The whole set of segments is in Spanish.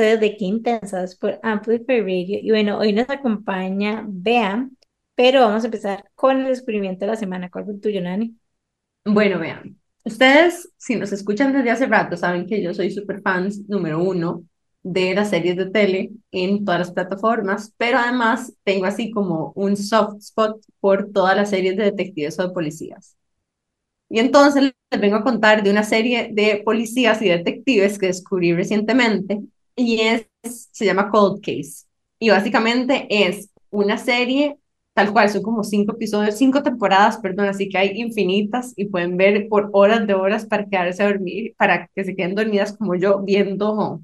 Episodio de Qué Intensas por Amplify Radio. Y bueno, hoy nos acompaña Bea, pero vamos a empezar con el descubrimiento de la semana. ¿Cuál fue el tuyo, Nani? Bueno, vean, ustedes, si nos escuchan desde hace rato, saben que yo soy super fans número uno de las series de tele en todas las plataformas, pero además tengo así como un soft spot por todas las series de detectives o de policías. Y entonces les vengo a contar de una serie de policías y detectives que descubrí recientemente y es, se llama Cold Case. Y básicamente es una serie tal cual, son como cinco episodios, cinco temporadas, perdón, así que hay infinitas y pueden ver por horas de horas para quedarse a dormir, para que se queden dormidas como yo viendo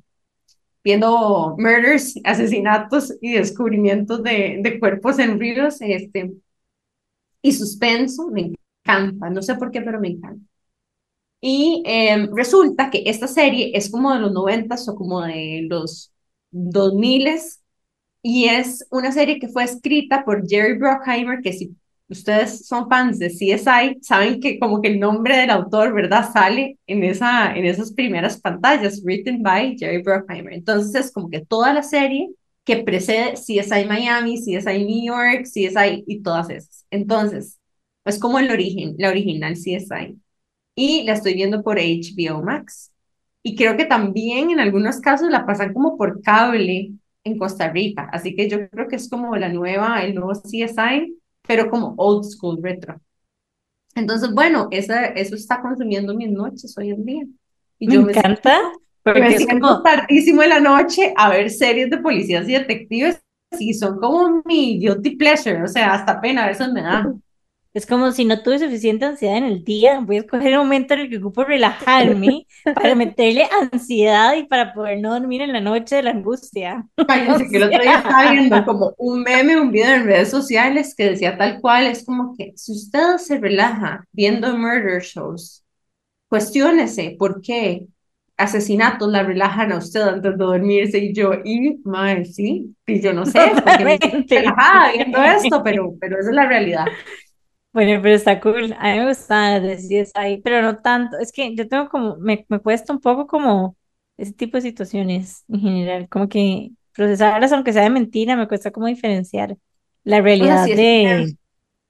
viendo murders, asesinatos y descubrimientos de, de cuerpos en ríos, este, y suspenso, me encanta, no sé por qué, pero me encanta. Y em, resulta que esta serie es como de los noventas o como de los dos miles y es una serie que fue escrita por Jerry Bruckheimer, que si ustedes son fans de CSI, saben que como que el nombre del autor, ¿verdad? Sale en, esa, en esas primeras pantallas, written by Jerry Bruckheimer. Entonces es como que toda la serie que precede CSI Miami, CSI New York, CSI y todas esas. Entonces, es como el origen, la original CSI. Y la estoy viendo por HBO Max. Y creo que también en algunos casos la pasan como por cable en Costa Rica. Así que yo creo que es como la nueva, el nuevo CSI pero como old school retro. Entonces, bueno, esa, eso está consumiendo mis noches hoy en día. Y me yo encanta. Me, porque me siento tardísimo en la noche a ver series de policías y detectives y son como mi guilty pleasure, o sea, hasta pena a veces me da. Es como si no tuve suficiente ansiedad en el día, voy a escoger un momento en el que ocupo relajarme para meterle ansiedad y para poder no dormir en la noche de la angustia. Cállate, que el otro día estaba viendo como un meme, un video en redes sociales que decía tal cual, es como que si usted se relaja viendo murder shows, cuestiónese por qué asesinatos la relajan a usted antes de dormirse y yo, y madre, sí, y yo no sé, porque me viendo esto, pero, pero esa es la realidad. Bueno, pero está cool. A mí me gusta decir ahí, pero no tanto. Es que yo tengo como, me, me cuesta un poco como ese tipo de situaciones en general, como que procesarlas, aunque sea de mentira, me cuesta como diferenciar la realidad de...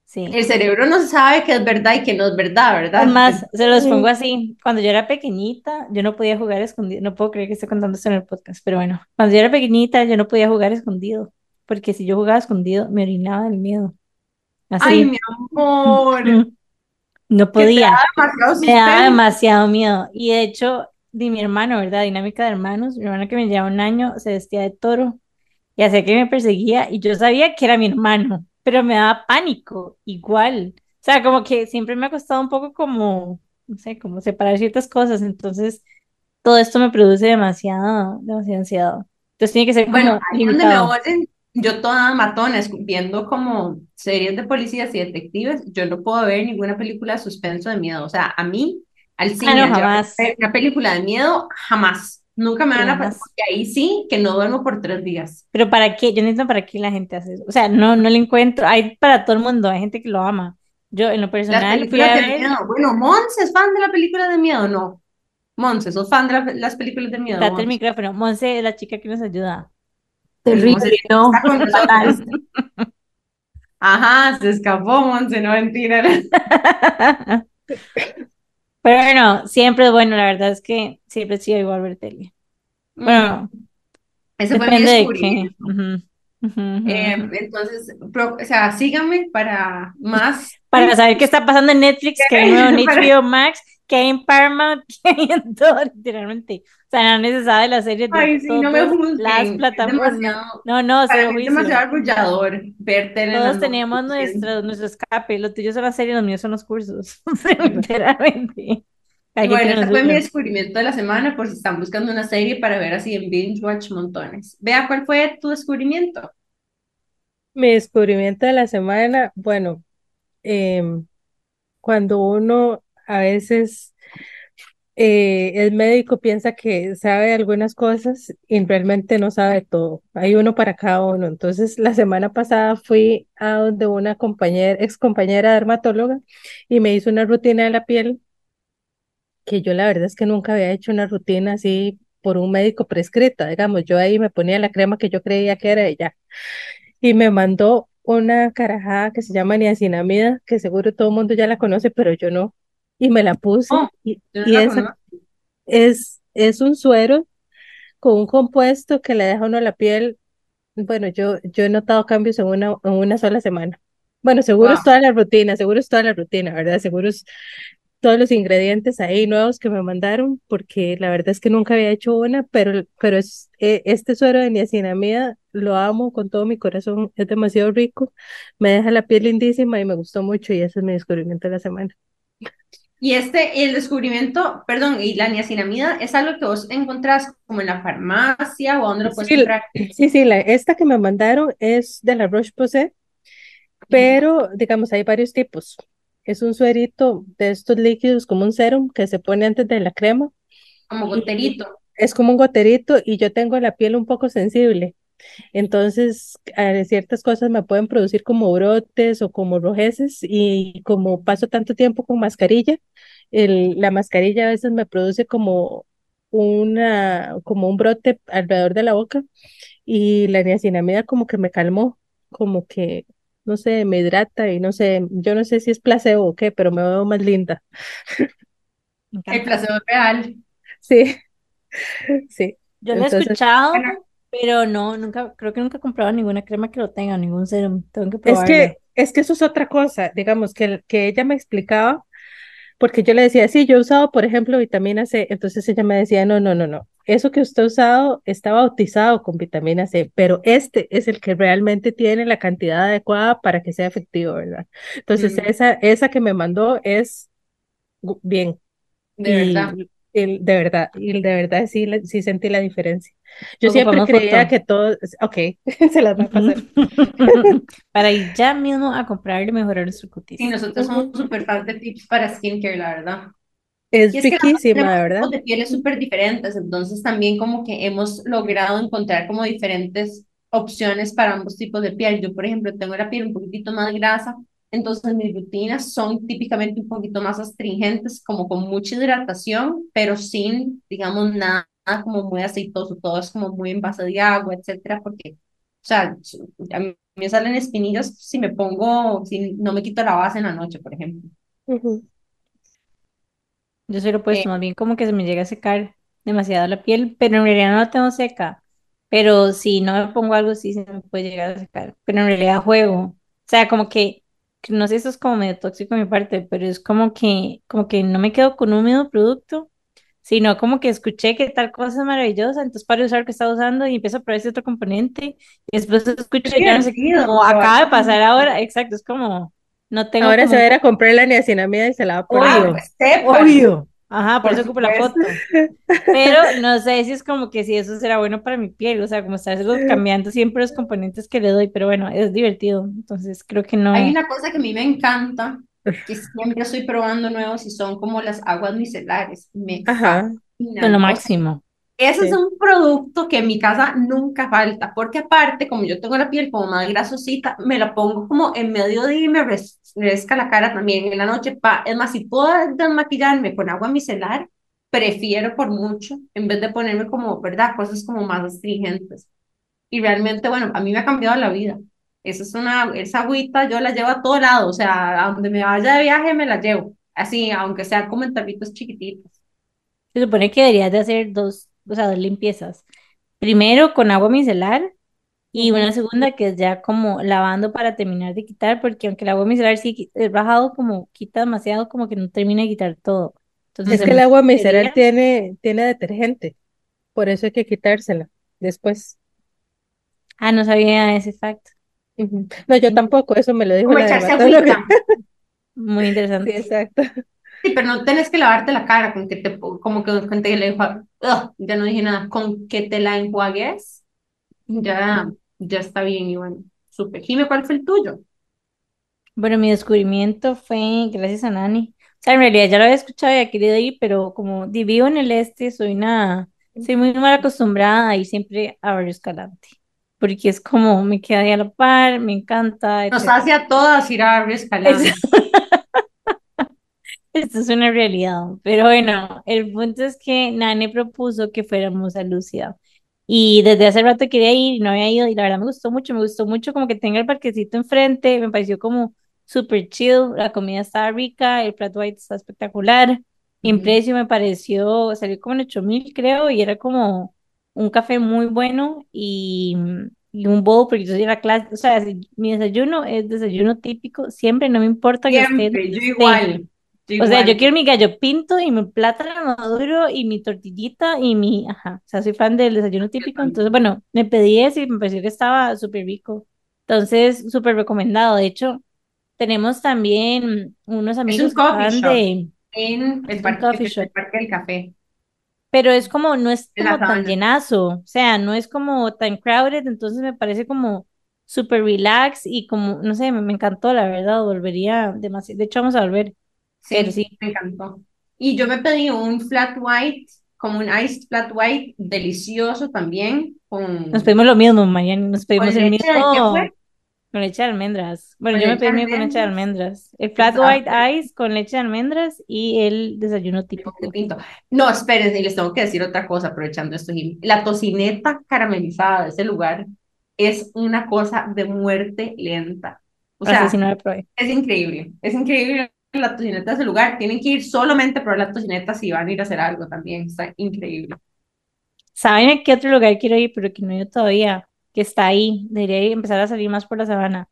Sí. El cerebro no sabe qué es verdad y qué no es verdad, ¿verdad? Además, se los pongo así. Cuando yo era pequeñita, yo no podía jugar escondido. No puedo creer que esté contando esto en el podcast, pero bueno, cuando yo era pequeñita, yo no podía jugar escondido, porque si yo jugaba escondido, me orinaba del miedo. Ay, mi amor. No podía. Me daba demasiado miedo. Y de hecho, de mi hermano, ¿verdad? Dinámica de hermanos. Mi hermano que me lleva un año se vestía de toro y hacía que me perseguía y yo sabía que era mi hermano, pero me daba pánico igual. O sea, como que siempre me ha costado un poco como, no sé, como separar ciertas cosas. Entonces, todo esto me produce demasiado, demasiado ansiedad. Entonces tiene que ser como bueno, ahí donde me oyen, yo toda matona, viendo como series de policías y detectives, yo no puedo ver ninguna película de suspenso de miedo. O sea, a mí, al cine, jamás. una película de miedo, jamás. Nunca me van a pasar, porque ahí sí que no duermo por tres días. Pero ¿para qué? Yo entiendo para qué la gente hace eso. O sea, no, no le encuentro. Hay para todo el mundo, hay gente que lo ama. Yo, en lo personal, fui a ver... Bueno, Monse es fan de la película de miedo, ¿no? Monse, ¿sos fan de las películas de miedo? Date el micrófono. Monse es la chica que nos ayuda. Terrible, ¿no? Ajá, se escapó, Monse, no mentira. Pero bueno, siempre es bueno, la verdad es que siempre sí igual ver tele. Bueno, ese fue mi descubrimiento. Eh, entonces, o sea, síganme para más. Para saber qué está pasando en Netflix, que hay en HBO Max, que hay en Paramount, que hay en todo, literalmente. O sea, no necesariamente la serie de Ay, sí, no me las plataformas. no, no, se es demasiado arrullador ver Todos teníamos nuestro, nuestro escape. Los tuyos son las series, los míos son los cursos. literalmente. bueno, este fue mi descubrimiento de la semana, por si están buscando una serie para ver así en binge watch montones. Vea, ¿cuál fue tu descubrimiento? Mi descubrimiento de la semana, bueno, em, cuando uno a veces eh, el médico piensa que sabe algunas cosas y realmente no sabe todo. Hay uno para cada uno. Entonces, la semana pasada fui a donde una compañera, ex compañera dermatóloga y me hizo una rutina de la piel que yo la verdad es que nunca había hecho una rutina así por un médico prescrita, digamos, yo ahí me ponía la crema que yo creía que era ella. Y me mandó una carajada que se llama niacinamida, que seguro todo el mundo ya la conoce, pero yo no. Y me la puse. Oh, y, y conozco. es, es un suero con un compuesto que le deja a uno la piel. Bueno, yo, yo he notado cambios en una, en una sola semana. Bueno, seguro es Wow. toda la rutina, seguro es toda la rutina, ¿verdad? Seguro es todos los ingredientes ahí nuevos que me mandaron, porque la verdad es que nunca había hecho una, pero, pero es, eh, este suero de niacinamida lo amo con todo mi corazón, es demasiado rico, me deja la piel lindísima y me gustó mucho y ese es mi descubrimiento de la semana. Y este, el descubrimiento, perdón, y la niacinamida es algo que vos encontrás como en la farmacia o dónde lo puedes Sí, comprar. sí, sí, la, esta que me mandaron es de la Roche-Posay, pero digamos, hay varios tipos. Es un suerito de estos líquidos como un serum que se pone antes de la crema. Como goterito. Es como un goterito y yo tengo la piel un poco sensible. Entonces, eh, ciertas cosas me pueden producir como brotes o como rojeces y como paso tanto tiempo con mascarilla, el, la mascarilla a veces me produce como una, como un brote alrededor de la boca y la niacinamida como que me calmó, como que, no sé, me hidrata y no sé, yo no sé si es placebo o qué, pero me veo más linda. El placebo es real. Sí, sí. Yo lo he Entonces, escuchado, Bueno, pero no, nunca, creo que nunca he comprado ninguna crema que lo tenga, ningún serum. Tengo que es probarla. que, es que eso es otra cosa, digamos, que, que ella me explicaba Porque yo le decía, sí, yo he usado, por ejemplo, vitamina C. Entonces ella me decía, no, no, no, no. Eso que usted ha usado está bautizado con vitamina C, pero este es el que realmente tiene la cantidad adecuada para que sea efectivo, ¿verdad? Entonces mm, esa, esa que me mandó es bien de verdad. El, de verdad, y de verdad sí, sí sentí la diferencia. Yo siempre creía foto. que todo, ok, se las va a pasar. Para ir ya mismo a comprar y mejorar nuestro Sí, cutis. nosotros somos súper fans de tips para skincare, la verdad. Es Y es que riquísima, tenemos ¿verdad? de pieles súper diferentes, entonces también como que hemos logrado encontrar como diferentes opciones para ambos tipos de piel. Yo, por ejemplo, tengo la piel un poquitito más grasa, entonces mis rutinas son típicamente un poquito más astringentes, como con mucha hidratación, pero sin, digamos, nada como muy aceitoso, todo es como muy en base de agua, etcétera, porque, o sea, a mí me salen espinillas si me pongo, si no me quito la base en la noche, por ejemplo. Ujú. Yo soy lo Eh, opuesto, más bien como que se me llega a secar demasiado la piel, pero en realidad no la tengo seca. Pero si no me pongo algo así, se me puede llegar a secar. Pero en realidad juego. O sea, como que no sé, eso es como medio tóxico de mi parte, pero es como que, como que no me quedo con un mismo producto, sino como que escuché que tal cosa es maravillosa, entonces paro de usar lo que estaba usando y empiezo a probar ese otro componente, y después escucho es ya no sé qué, probar acaba de pasar ahora, exacto, es como, no tengo Ahora como se va a ir a comprar la niacinamida y se la va a poner. Obvio. Ajá, por por eso ocupo la foto. Pero no sé si es como que si eso será bueno para mi piel, o sea, como estarse cambiando siempre los componentes que le doy, pero bueno, es divertido. Entonces creo que Hay no. una cosa que a mí me encanta, que siempre estoy probando nuevos y son como las aguas micelares. Me Ajá, Son lo fascinan. O sea, máximo. Ese es sí. un producto que en mi casa nunca falta, porque aparte, como yo tengo la piel como más grasosita, me la pongo como en mediodía y me res- refresca la cara también en la noche. Pa, es más, si puedo desmaquillarme con agua micelar, prefiero por mucho, en vez de ponerme como, ¿verdad? Cosas como más astringentes. Y realmente, bueno, a mí me ha cambiado la vida. Esa es una, esa agüita yo la llevo a todo lado, o sea, a donde me vaya de viaje me la llevo, así, aunque sea como en tarritos chiquititos. Se supone que deberías de hacer dos, o sea, dos limpiezas. Primero con agua micelar y una segunda que es ya como lavando para terminar de quitar, porque aunque el agua micelar sí es bajado, como quita demasiado, como que no termina de quitar todo. Entonces, Es que el agua micelar tiene, tiene detergente, por eso hay que quitársela después. ah, no sabía ese fact. Ujú. No, yo tampoco, eso me lo dijo Como la agüita. Muy Sí, interesante. exacto. Sí, pero no tenés que lavarte la cara con que te, como que con que ya no dije nada, con que te la enjuagues, ya, ya está bien y bueno, súper. Jime, ¿cuál fue el tuyo? Bueno, mi descubrimiento fue gracias a Nani. O sea, en realidad ya lo había escuchado y había querido ir, pero como vivo en el este, soy una, soy muy mal acostumbrada ir siempre a Barrio Escalante, porque es como me queda ahí a la par, me encanta, Nos etcétera. hace a todas ir a Barrio Escalante. Esto es una realidad, pero bueno, el punto es que Nane propuso que fuéramos a Lúcida y desde hace rato quería ir y no había ido y la verdad me gustó mucho, me gustó mucho como que tenga el parquecito enfrente, me pareció como súper chill, la comida estaba rica, el plato white está espectacular, en precio me pareció, salió como en 8 mil creo y era como un café muy bueno y, y un bowl, porque yo soy la clase, o sea, mi desayuno es desayuno típico, siempre, no me importa que esté. yo igual. O sea, yo quiero mi gallo pinto y mi plátano maduro y mi tortillita y mi, ajá, o sea, soy fan del desayuno típico, entonces, bueno, me pedí ese y me pareció que estaba súper rico. Entonces, súper recomendado. De hecho, tenemos también unos amigos que de en el parque, el parque del café pero es como, no es como tan llenazo, o sea, no es como tan crowded, entonces me parece como súper relax y como, no sé, me, encantó, la verdad, volvería demasiado, de hecho vamos a volver. Sí, sí, me encantó. Y yo me pedí un flat white, como un iced flat white, delicioso también, con... Nos pedimos lo mismo, mañana nos pedimos el mismo... Con leche de almendras. Bueno, yo me pedí con leche de almendras. El flat white ice con leche de almendras y el desayuno típico. No, espérense, les tengo que decir otra cosa aprovechando esto. La tocineta caramelizada de ese lugar es una cosa de muerte lenta. O sea, es increíble. Es increíble la tocineta de ese lugar. Tienen que ir solamente por la tocineta si van a ir a hacer algo también. Está increíble. ¿Saben a qué otro lugar quiero ir, pero que no he ido todavía? que está ahí, debería empezar a salir más por la sabana,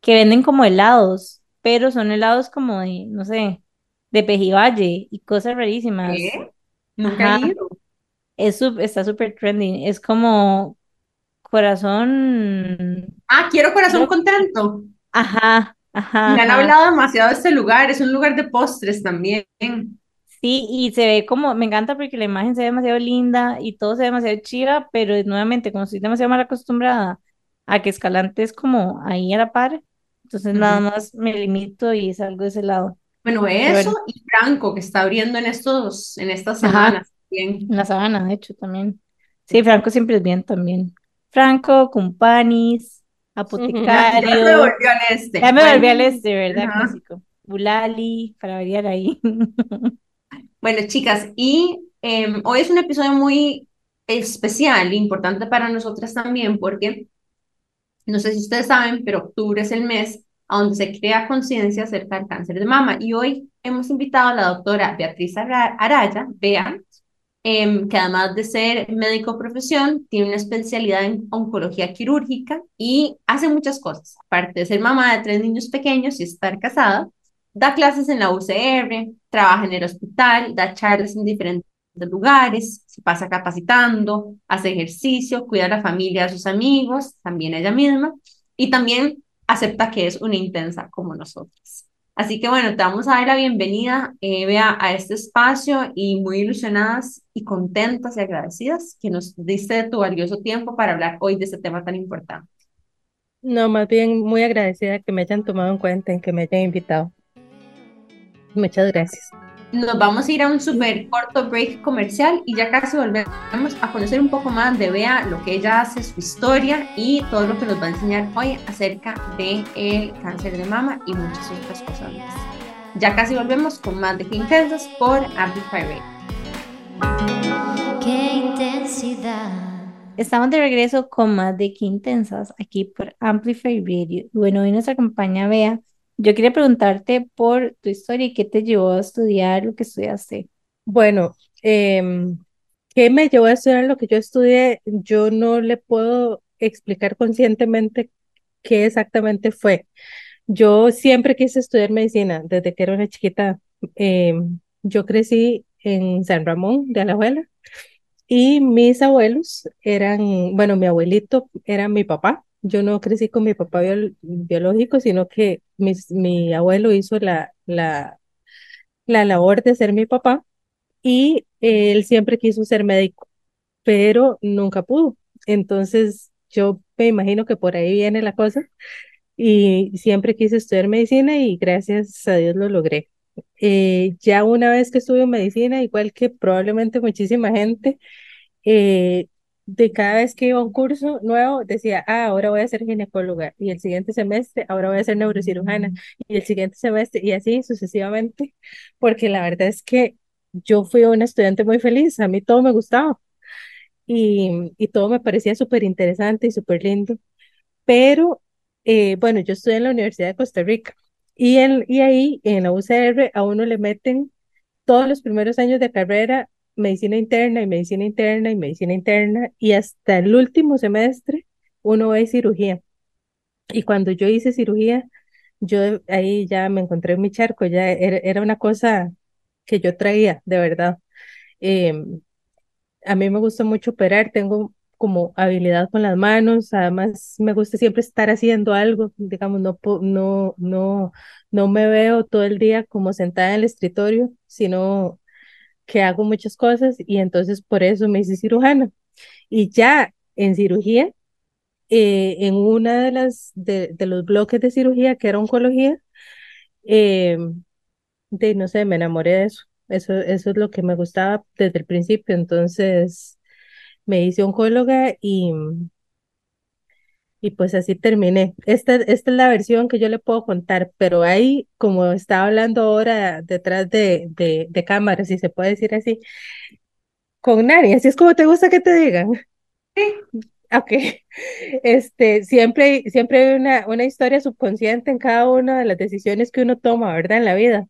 que venden como helados, pero son helados como de, no sé, de pejibaye y cosas rarísimas. ¿Qué? Nunca he ido. Es, está súper trending, es como corazón. Ah, quiero corazón contento. Ajá, ajá. Me han hablado demasiado de este lugar, es un lugar de postres también. Sí, y se ve como, me encanta porque la imagen se ve demasiado linda y todo se ve demasiado chiva, pero nuevamente, como estoy demasiado mal acostumbrada a que Escalante es como ahí a la par, entonces nada más me limito y salgo de ese lado. Bueno, eso y Franco, que está abriendo en estos, en estas semanas En la sabana, de hecho, también. Sí, Franco siempre es bien también. Franco, Cumpanis, Apotecario. Ya me volvió al este. Ya me volví al este, ¿verdad? Clásico. Bulali, para variar ahí. Bueno, chicas, y em, hoy es un episodio muy especial importante para nosotras también porque, no sé si ustedes saben, pero octubre es el mes a donde se crea conciencia acerca del cáncer de mama. Y hoy hemos invitado a la doctora Beatriz Araya, Bea, em, que además de ser médico profesión, tiene una especialidad en oncología quirúrgica y hace muchas cosas. Aparte de ser mamá de tres niños pequeños y estar casada, Da clases en la UCR, trabaja en el hospital, da charlas en diferentes lugares, se pasa capacitando, hace ejercicio, cuida a la familia, a sus amigos, también ella misma, y también acepta que es una intensa como nosotros. Así que bueno, te vamos a dar la bienvenida, eh, a este espacio y muy ilusionadas y contentas y agradecidas que nos diste tu valioso tiempo para hablar hoy de este tema tan importante. No, más bien muy agradecida que me hayan tomado en cuenta, en que me hayan invitado. Muchas gracias. Nos vamos a ir a un súper corto break comercial y ya casi volvemos a conocer un poco más de Bea, lo que ella hace, su historia y todo lo que nos va a enseñar hoy acerca del el cáncer de mama y muchas otras cosas más. Ya casi volvemos con más de Qué Intensas por Amplify Radio. Qué intensidad. Estamos de regreso con más de Qué Intensas aquí por Amplify Radio. Bueno, hoy nos acompaña Bea yo quería preguntarte por tu historia y qué te llevó a estudiar lo que estudiaste. Bueno, em, ¿qué me llevó a estudiar lo que yo estudié? Yo no le puedo explicar conscientemente qué exactamente fue. Yo siempre quise estudiar medicina desde que era una chiquita. Em, yo crecí en San Ramón de Alajuela y mis abuelos eran, bueno, mi abuelito era mi papá yo no crecí con mi papá biológico, sino que mi abuelo hizo la, la, la labor de ser mi papá y él siempre quiso ser médico, pero nunca pudo. Entonces, yo me imagino que por ahí viene la cosa y siempre quise estudiar medicina y gracias a Dios lo logré. Eh, ya una vez que estuve en medicina, igual que probablemente muchísima gente, eh, de cada vez que iba a un curso nuevo, decía, ah, ahora voy a ser ginecóloga, y el siguiente semestre, ahora voy a ser neurocirujana, y el siguiente semestre, y así sucesivamente, porque la verdad es que yo fui una estudiante muy feliz, a mí todo me gustaba, y, y todo me parecía súper interesante y súper lindo, pero eh, bueno, yo estudié en la Universidad de Costa Rica, y, en, y ahí en la UCR a uno le meten todos los primeros años de carrera medicina interna y medicina interna y medicina interna y hasta el último semestre uno ve cirugía. Y cuando yo hice cirugía, yo ahí ya me encontré en mi charco, ya era, una cosa que yo traía, de verdad. Em, a mí me gusta mucho operar, tengo como habilidad con las manos, además me gusta siempre estar haciendo algo, digamos, no, no, no, no me veo todo el día como sentada en el escritorio, sino que hago muchas cosas y entonces por eso me hice cirujana. Y ya en cirugía, eh, en una de las de, los bloques de cirugía que era oncología, eh, de no sé, me enamoré de eso. Eso, eso es lo que me gustaba desde el principio. Entonces me hice oncóloga y, y pues así terminé. Esta, esta es la versión que yo le puedo contar, pero ahí, como estaba hablando ahora detrás de, de, de cámaras, si se puede decir así, con Nani, así es como te gusta que te digan. Sí. Ok, este, siempre, siempre hay una, una historia subconsciente en cada una de las decisiones que uno toma, ¿verdad? En la vida.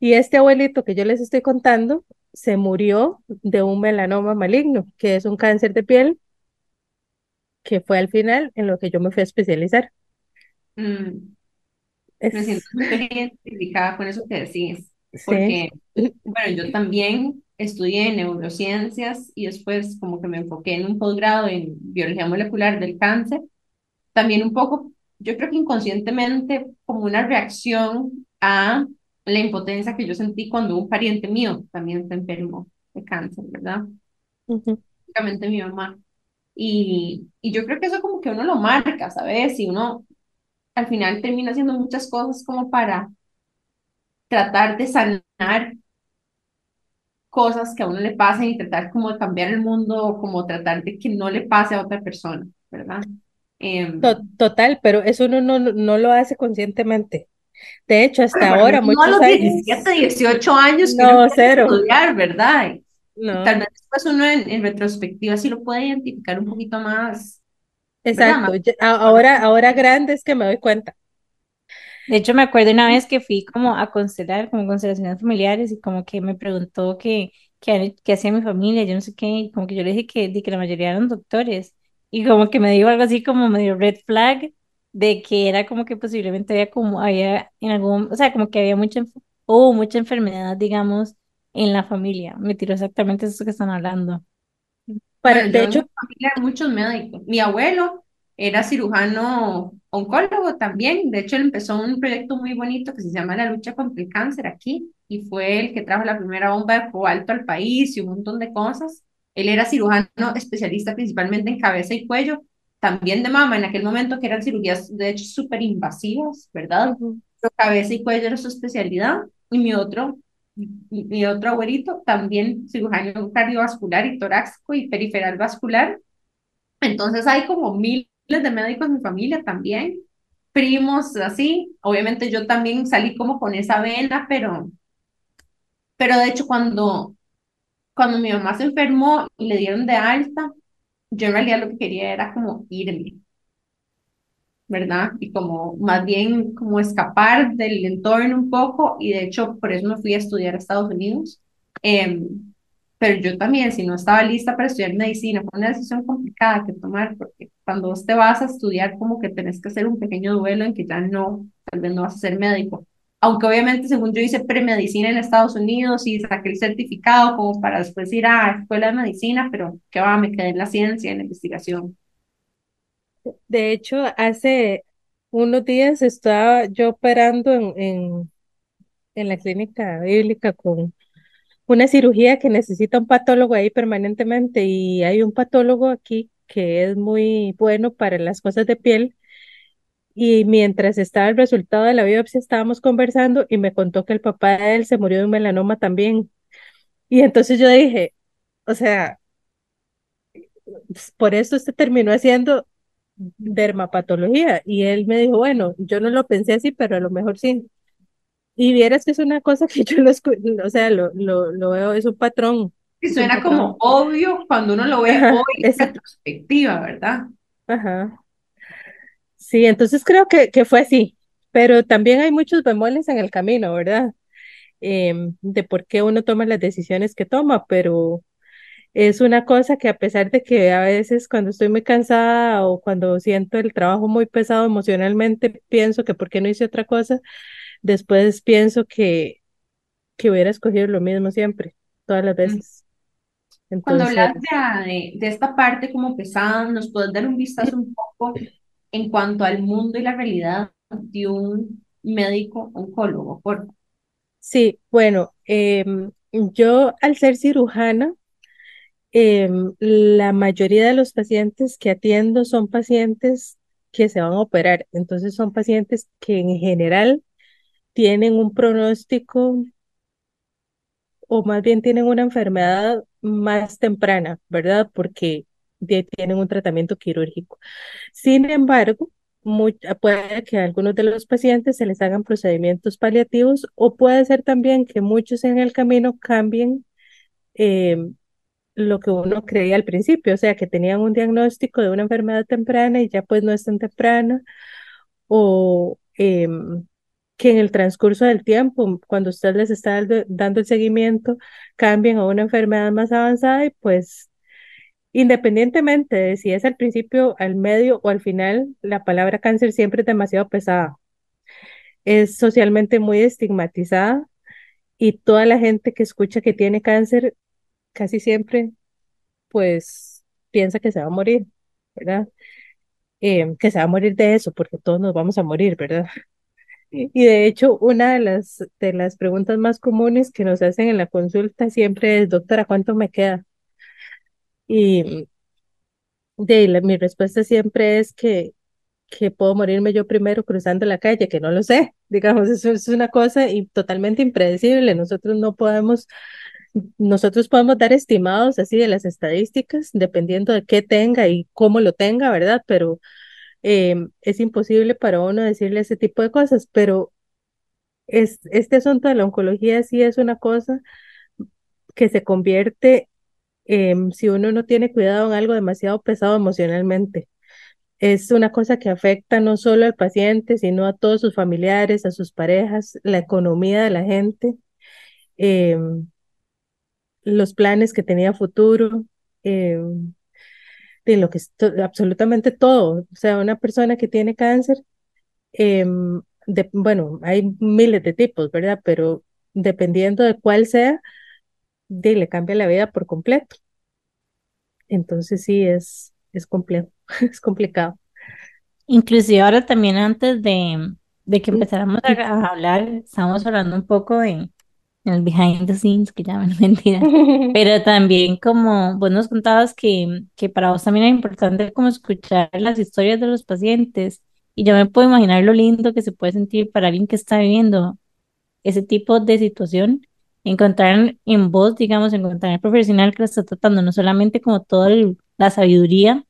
Y este abuelito que yo les estoy contando se murió de un melanoma maligno, que es un cáncer de piel que fue al final en lo que yo me fui a especializar. Mm. Me siento muy identificada con eso que decís, porque, bueno, yo también estudié neurociencias y después como que me enfoqué en un posgrado en biología molecular del cáncer. También un poco, yo creo que inconscientemente, como una reacción a la impotencia que yo sentí cuando un pariente mío también se enfermó de cáncer, ¿verdad? Uh mi mamá. Y, y yo creo que eso como que uno lo marca, ¿sabes? Y uno al final termina haciendo muchas cosas como para tratar de sanar cosas que a uno le pasen y tratar como de cambiar el mundo, como tratar de que no le pase a otra persona, ¿verdad? Em, Total, pero eso uno no, no lo hace conscientemente. De hecho, hasta ahora, no a los 17, 18 años que no, cero. estudiar, ¿verdad? Tal vez después uno en, retrospectiva sí lo puede identificar un poquito más. Exacto, ahora, ahora grande es que me doy cuenta. De hecho, me acuerdo una vez que fui como a constelar, como constelaciones familiares, y como que me preguntó qué que, hacía mi familia, yo no sé qué, y como que yo le dije que, que la mayoría eran doctores, y como que me dijo algo así como medio red flag, de que era como que posiblemente había como, había en algún, o sea, como que había mucha, o mucha enfermedad, digamos, en la familia. Me tiró exactamente eso que están hablando. Para, de hecho, en mi familia hay muchos médicos. Mi abuelo era cirujano oncólogo también. De hecho, él empezó un proyecto muy bonito que se llama La lucha contra el cáncer aquí y fue el que trajo la primera bomba de cobalto al país y un montón de cosas. Él era cirujano especialista principalmente en cabeza y cuello, también de mama en aquel momento, que eran cirugías de hecho súper invasivas, ¿verdad? cabeza y cuello era su especialidad. Y mi otro mi otro abuelito, también cirujano cardiovascular y torácico y periferal vascular. Entonces hay como miles de médicos en mi familia también, primos así. Obviamente yo también salí como con esa vena, pero, pero de hecho cuando, cuando mi mamá se enfermó y le dieron de alta, yo en realidad lo que quería era como irme. ¿Verdad? Y como más bien como escapar del entorno un poco y de hecho por eso me fui a estudiar a Estados Unidos. Em, pero yo también, si no estaba lista para estudiar medicina, fue una decisión complicada que tomar porque cuando vos te vas a estudiar como que tenés que hacer un pequeño duelo en que ya no, tal vez no vas a ser médico. Aunque obviamente según yo hice premedicina en Estados Unidos y saqué el certificado como para después ir a escuela de medicina, pero que va, me quedé en la ciencia, en la investigación. De hecho, hace unos días estaba yo operando en, en, la clínica bíblica con una cirugía que necesita un patólogo ahí permanentemente y hay un patólogo aquí que es muy bueno para las cosas de piel. Y mientras estaba el resultado de la biopsia, estábamos conversando y me contó que el papá de él se murió de un melanoma también. Y entonces yo dije, o sea, por eso usted terminó haciendo dermapatología. Y él me dijo, bueno, yo no lo pensé así, pero a lo mejor sí. Y vieras que es una cosa que yo lo, o sea, lo, lo, lo veo, es un patrón. Y suena como obvio cuando uno lo ve hoy en perspectiva, ¿verdad? Ajá. Sí, entonces creo que, que fue así, pero también hay muchos bemoles en el camino, ¿verdad? Em, de por qué uno toma las decisiones que toma, pero es una cosa que a pesar de que a veces cuando estoy muy cansada o cuando siento el trabajo muy pesado emocionalmente, pienso que por qué no hice otra cosa, después pienso que, que hubiera escogido lo mismo siempre, todas las mm. veces. Cuando hablas de, de, esta parte como pesada, ¿nos puedes dar un vistazo un poco en cuanto al mundo y la realidad de un médico oncólogo? Por Sí, bueno, em, yo al ser cirujana, em, la mayoría de los pacientes que atiendo son pacientes que se van a operar. Entonces son pacientes que en general tienen un pronóstico o más bien tienen una enfermedad más temprana, ¿verdad? Porque tienen un tratamiento quirúrgico. Sin embargo, puede que a algunos de los pacientes se les hagan procedimientos paliativos o puede ser también que muchos en el camino cambien em, lo que uno creía al principio, o sea, que tenían un diagnóstico de una enfermedad temprana y ya pues no es tan temprana, o em, que en el transcurso del tiempo, cuando usted les está dando el seguimiento, cambien a una enfermedad más avanzada y pues Independientemente de si es al principio, al medio o al final, la palabra cáncer siempre es demasiado pesada. Es socialmente muy estigmatizada y toda la gente que escucha que tiene cáncer casi siempre pues piensa que se va a morir, ¿verdad? Em, que se va a morir de eso, porque todos nos vamos a morir, ¿verdad? Y de hecho, una de las, de las preguntas más comunes que nos hacen en la consulta siempre es, doctora, ¿cuánto me queda? Y de mi respuesta siempre es que, que puedo morirme yo primero cruzando la calle, que no lo sé. Digamos, eso es una cosa y totalmente impredecible. Nosotros no podemos, nosotros podemos dar estimados así de las estadísticas, dependiendo de qué tenga y cómo lo tenga, ¿verdad? Pero em, es imposible para uno decirle ese tipo de cosas. Pero es, este asunto de la oncología sí es una cosa que se convierte Em, si uno no tiene cuidado en algo demasiado pesado emocionalmente. Es una cosa que afecta no solo al paciente, sino a todos sus familiares, a sus parejas, la economía de la gente, em, los planes que tenía futuro, em, de lo que es absolutamente todo. O sea, una persona que tiene cáncer, de, bueno, hay miles de tipos, ¿verdad? Pero dependiendo de cuál sea, de, le cambia la vida por completo. Entonces sí, es, es complejo, es complicado. Inclusive ahora también antes de, de que empezáramos a, hablar, estábamos hablando un poco de el behind the scenes, que es mentira, pero también como vos nos contabas que, que para vos también es importante como escuchar las historias de los pacientes. Y yo me puedo imaginar lo lindo que se puede sentir para alguien que está viviendo ese tipo de situación encontrar en vos, digamos, encontrar el profesional que lo está tratando, no solamente como toda la sabiduría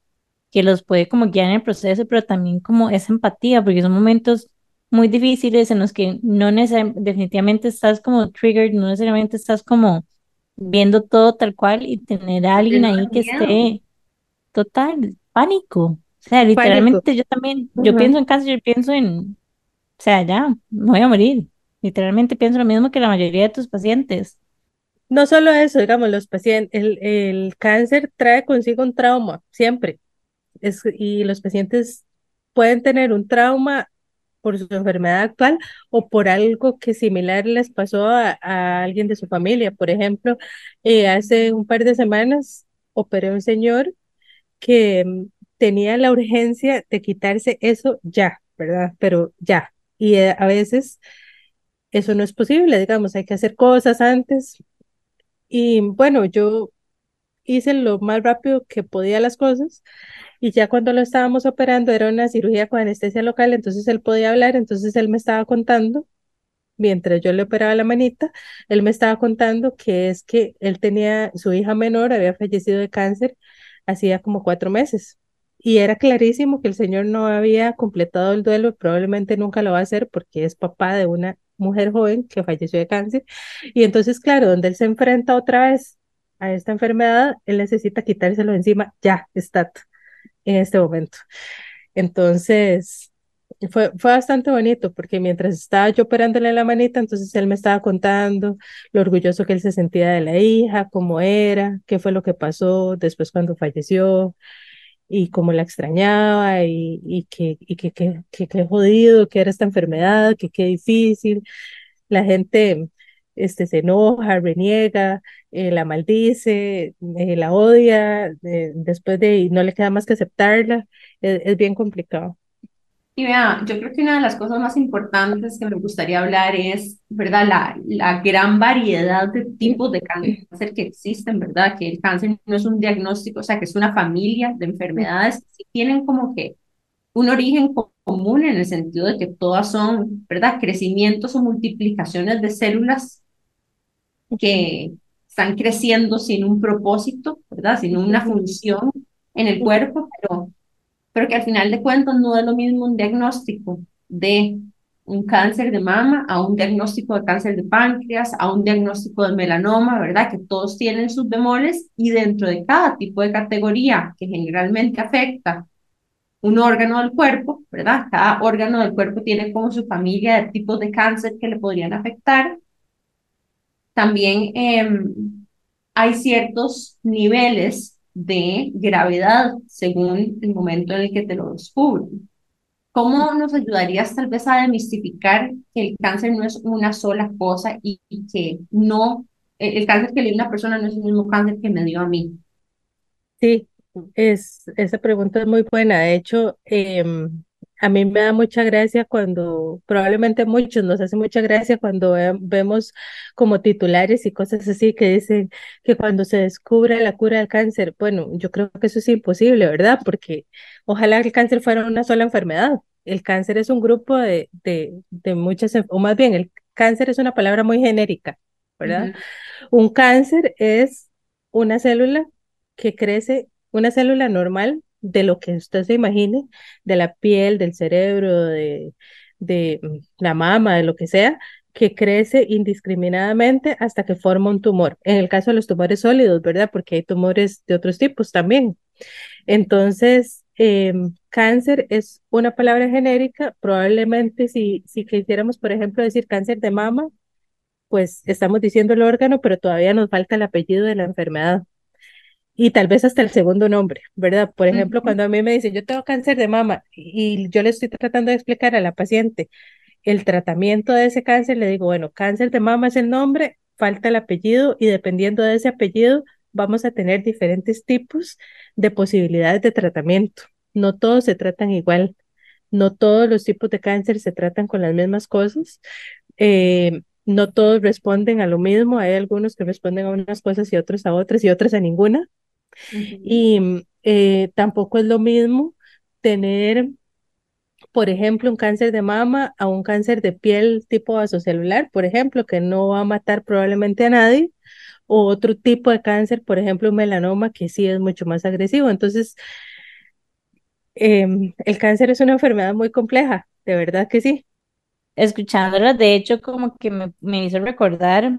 que los puede como guiar en el proceso, pero también como esa empatía, porque son momentos muy difíciles en los que no necesariamente, definitivamente estás como triggered, no necesariamente estás como viendo todo tal cual y tener a alguien ahí que esté total pánico. O sea, literalmente yo también, yo pienso en cáncer, yo pienso en, o sea, ya, me voy a morir. Literalmente pienso lo mismo que la mayoría de tus pacientes. No solo eso, digamos, los pacientes, el, el cáncer trae consigo un trauma, siempre. Es, y los pacientes pueden tener un trauma por su enfermedad actual o por algo que similar les pasó a, alguien de su familia. Por ejemplo, eh, hace un par de semanas operé un señor que mm, tenía la urgencia de quitarse eso ya, ¿verdad? Pero ya. Y eh, a veces eso no es posible, digamos, hay que hacer cosas antes. Y bueno, yo hice lo más rápido que podía las cosas y ya cuando lo estábamos operando era una cirugía con anestesia local, entonces él podía hablar, entonces él me estaba contando, mientras yo le operaba la manita, él me estaba contando que es que él tenía, su hija menor había fallecido de cáncer hacía como cuatro meses. Y era clarísimo que el señor no había completado el duelo, probablemente nunca lo va a hacer porque es papá de una mujer joven que falleció de cáncer. Y entonces, claro, donde él se enfrenta otra vez a esta enfermedad, él necesita quitárselo encima, ya, está en este momento. Entonces, fue, fue bastante bonito porque mientras estaba yo operándole la manita, entonces él me estaba contando lo orgulloso que él se sentía de la hija, cómo era, qué fue lo que pasó después cuando falleció y cómo la extrañaba y, y que, y que, que, que, jodido que era esta enfermedad, que qué difícil. La gente este, se enoja, reniega, eh, la maldice, eh, la odia, eh, después de no le queda más que aceptarla, es bien complicado. Y vea, yo creo que una de las cosas más importantes que me gustaría hablar es, ¿verdad? La, la gran variedad de tipos de cáncer que existen, ¿verdad? Que el cáncer no es un diagnóstico, o sea, que es una familia de enfermedades que tienen como que un origen común en el sentido de que todas son, ¿verdad? Crecimientos o multiplicaciones de células que están creciendo sin un propósito, ¿verdad? Sin una función en el cuerpo, pero pero que al final de cuentas no es lo mismo un diagnóstico de un cáncer de mama a un diagnóstico de cáncer de páncreas, a un diagnóstico de melanoma, ¿verdad? Que todos tienen sus bemoles y dentro de cada tipo de categoría que generalmente afecta un órgano del cuerpo, ¿verdad? Cada órgano del cuerpo tiene como su familia de tipos de cáncer que le podrían afectar. También em, hay ciertos niveles de gravedad según el momento en el que te lo descubren. ¿Cómo nos ayudarías tal vez a demistificar que el cáncer no es una sola cosa y, que no, el, cáncer que le dio una persona no es el mismo cáncer que me dio a mí? Sí, es, esa pregunta es muy buena. De hecho, em, a mí me da mucha gracia cuando, probablemente muchos nos hace mucha gracia cuando vemos como titulares y cosas así que dicen que cuando se descubre la cura del cáncer, bueno, yo creo que eso es imposible, ¿verdad? Porque ojalá el cáncer fuera una sola enfermedad. El cáncer es un grupo de, de, de muchas, o más bien, el cáncer es una palabra muy genérica, ¿verdad? Un cáncer es una célula que crece, una célula normal de lo que usted se imagine, de la piel, del cerebro, de, de mm, la mama, de lo que sea, que crece indiscriminadamente hasta que forma un tumor. En el caso de los tumores sólidos, ¿verdad? Porque hay tumores de otros tipos también. Entonces, em, cáncer es una palabra genérica. Probablemente si, si quisiéramos, por ejemplo, decir cáncer de mama, pues estamos diciendo el órgano, pero todavía nos falta el apellido de la enfermedad y tal vez hasta el segundo nombre, ¿verdad? Por ejemplo, cuando a mí me dicen, yo tengo cáncer de mama y yo le estoy tratando de explicar a la paciente el tratamiento de ese cáncer, le digo, bueno, cáncer de mama es el nombre, falta el apellido y dependiendo de ese apellido vamos a tener diferentes tipos de posibilidades de tratamiento. No todos se tratan igual, no todos los tipos de cáncer se tratan con las mismas cosas. Eh, no todos responden a lo mismo, hay algunos que responden a unas cosas y otros a otras y otras a ninguna. Y eh, tampoco es lo mismo tener, por ejemplo, un cáncer de mama a un cáncer de piel tipo vasocelular, por ejemplo, que no va a matar probablemente a nadie, o otro tipo de cáncer, por ejemplo, un melanoma, que sí es mucho más agresivo. Entonces, em, el cáncer es una enfermedad muy compleja, de verdad que sí. Escuchándola, de hecho, como que me, me hizo recordar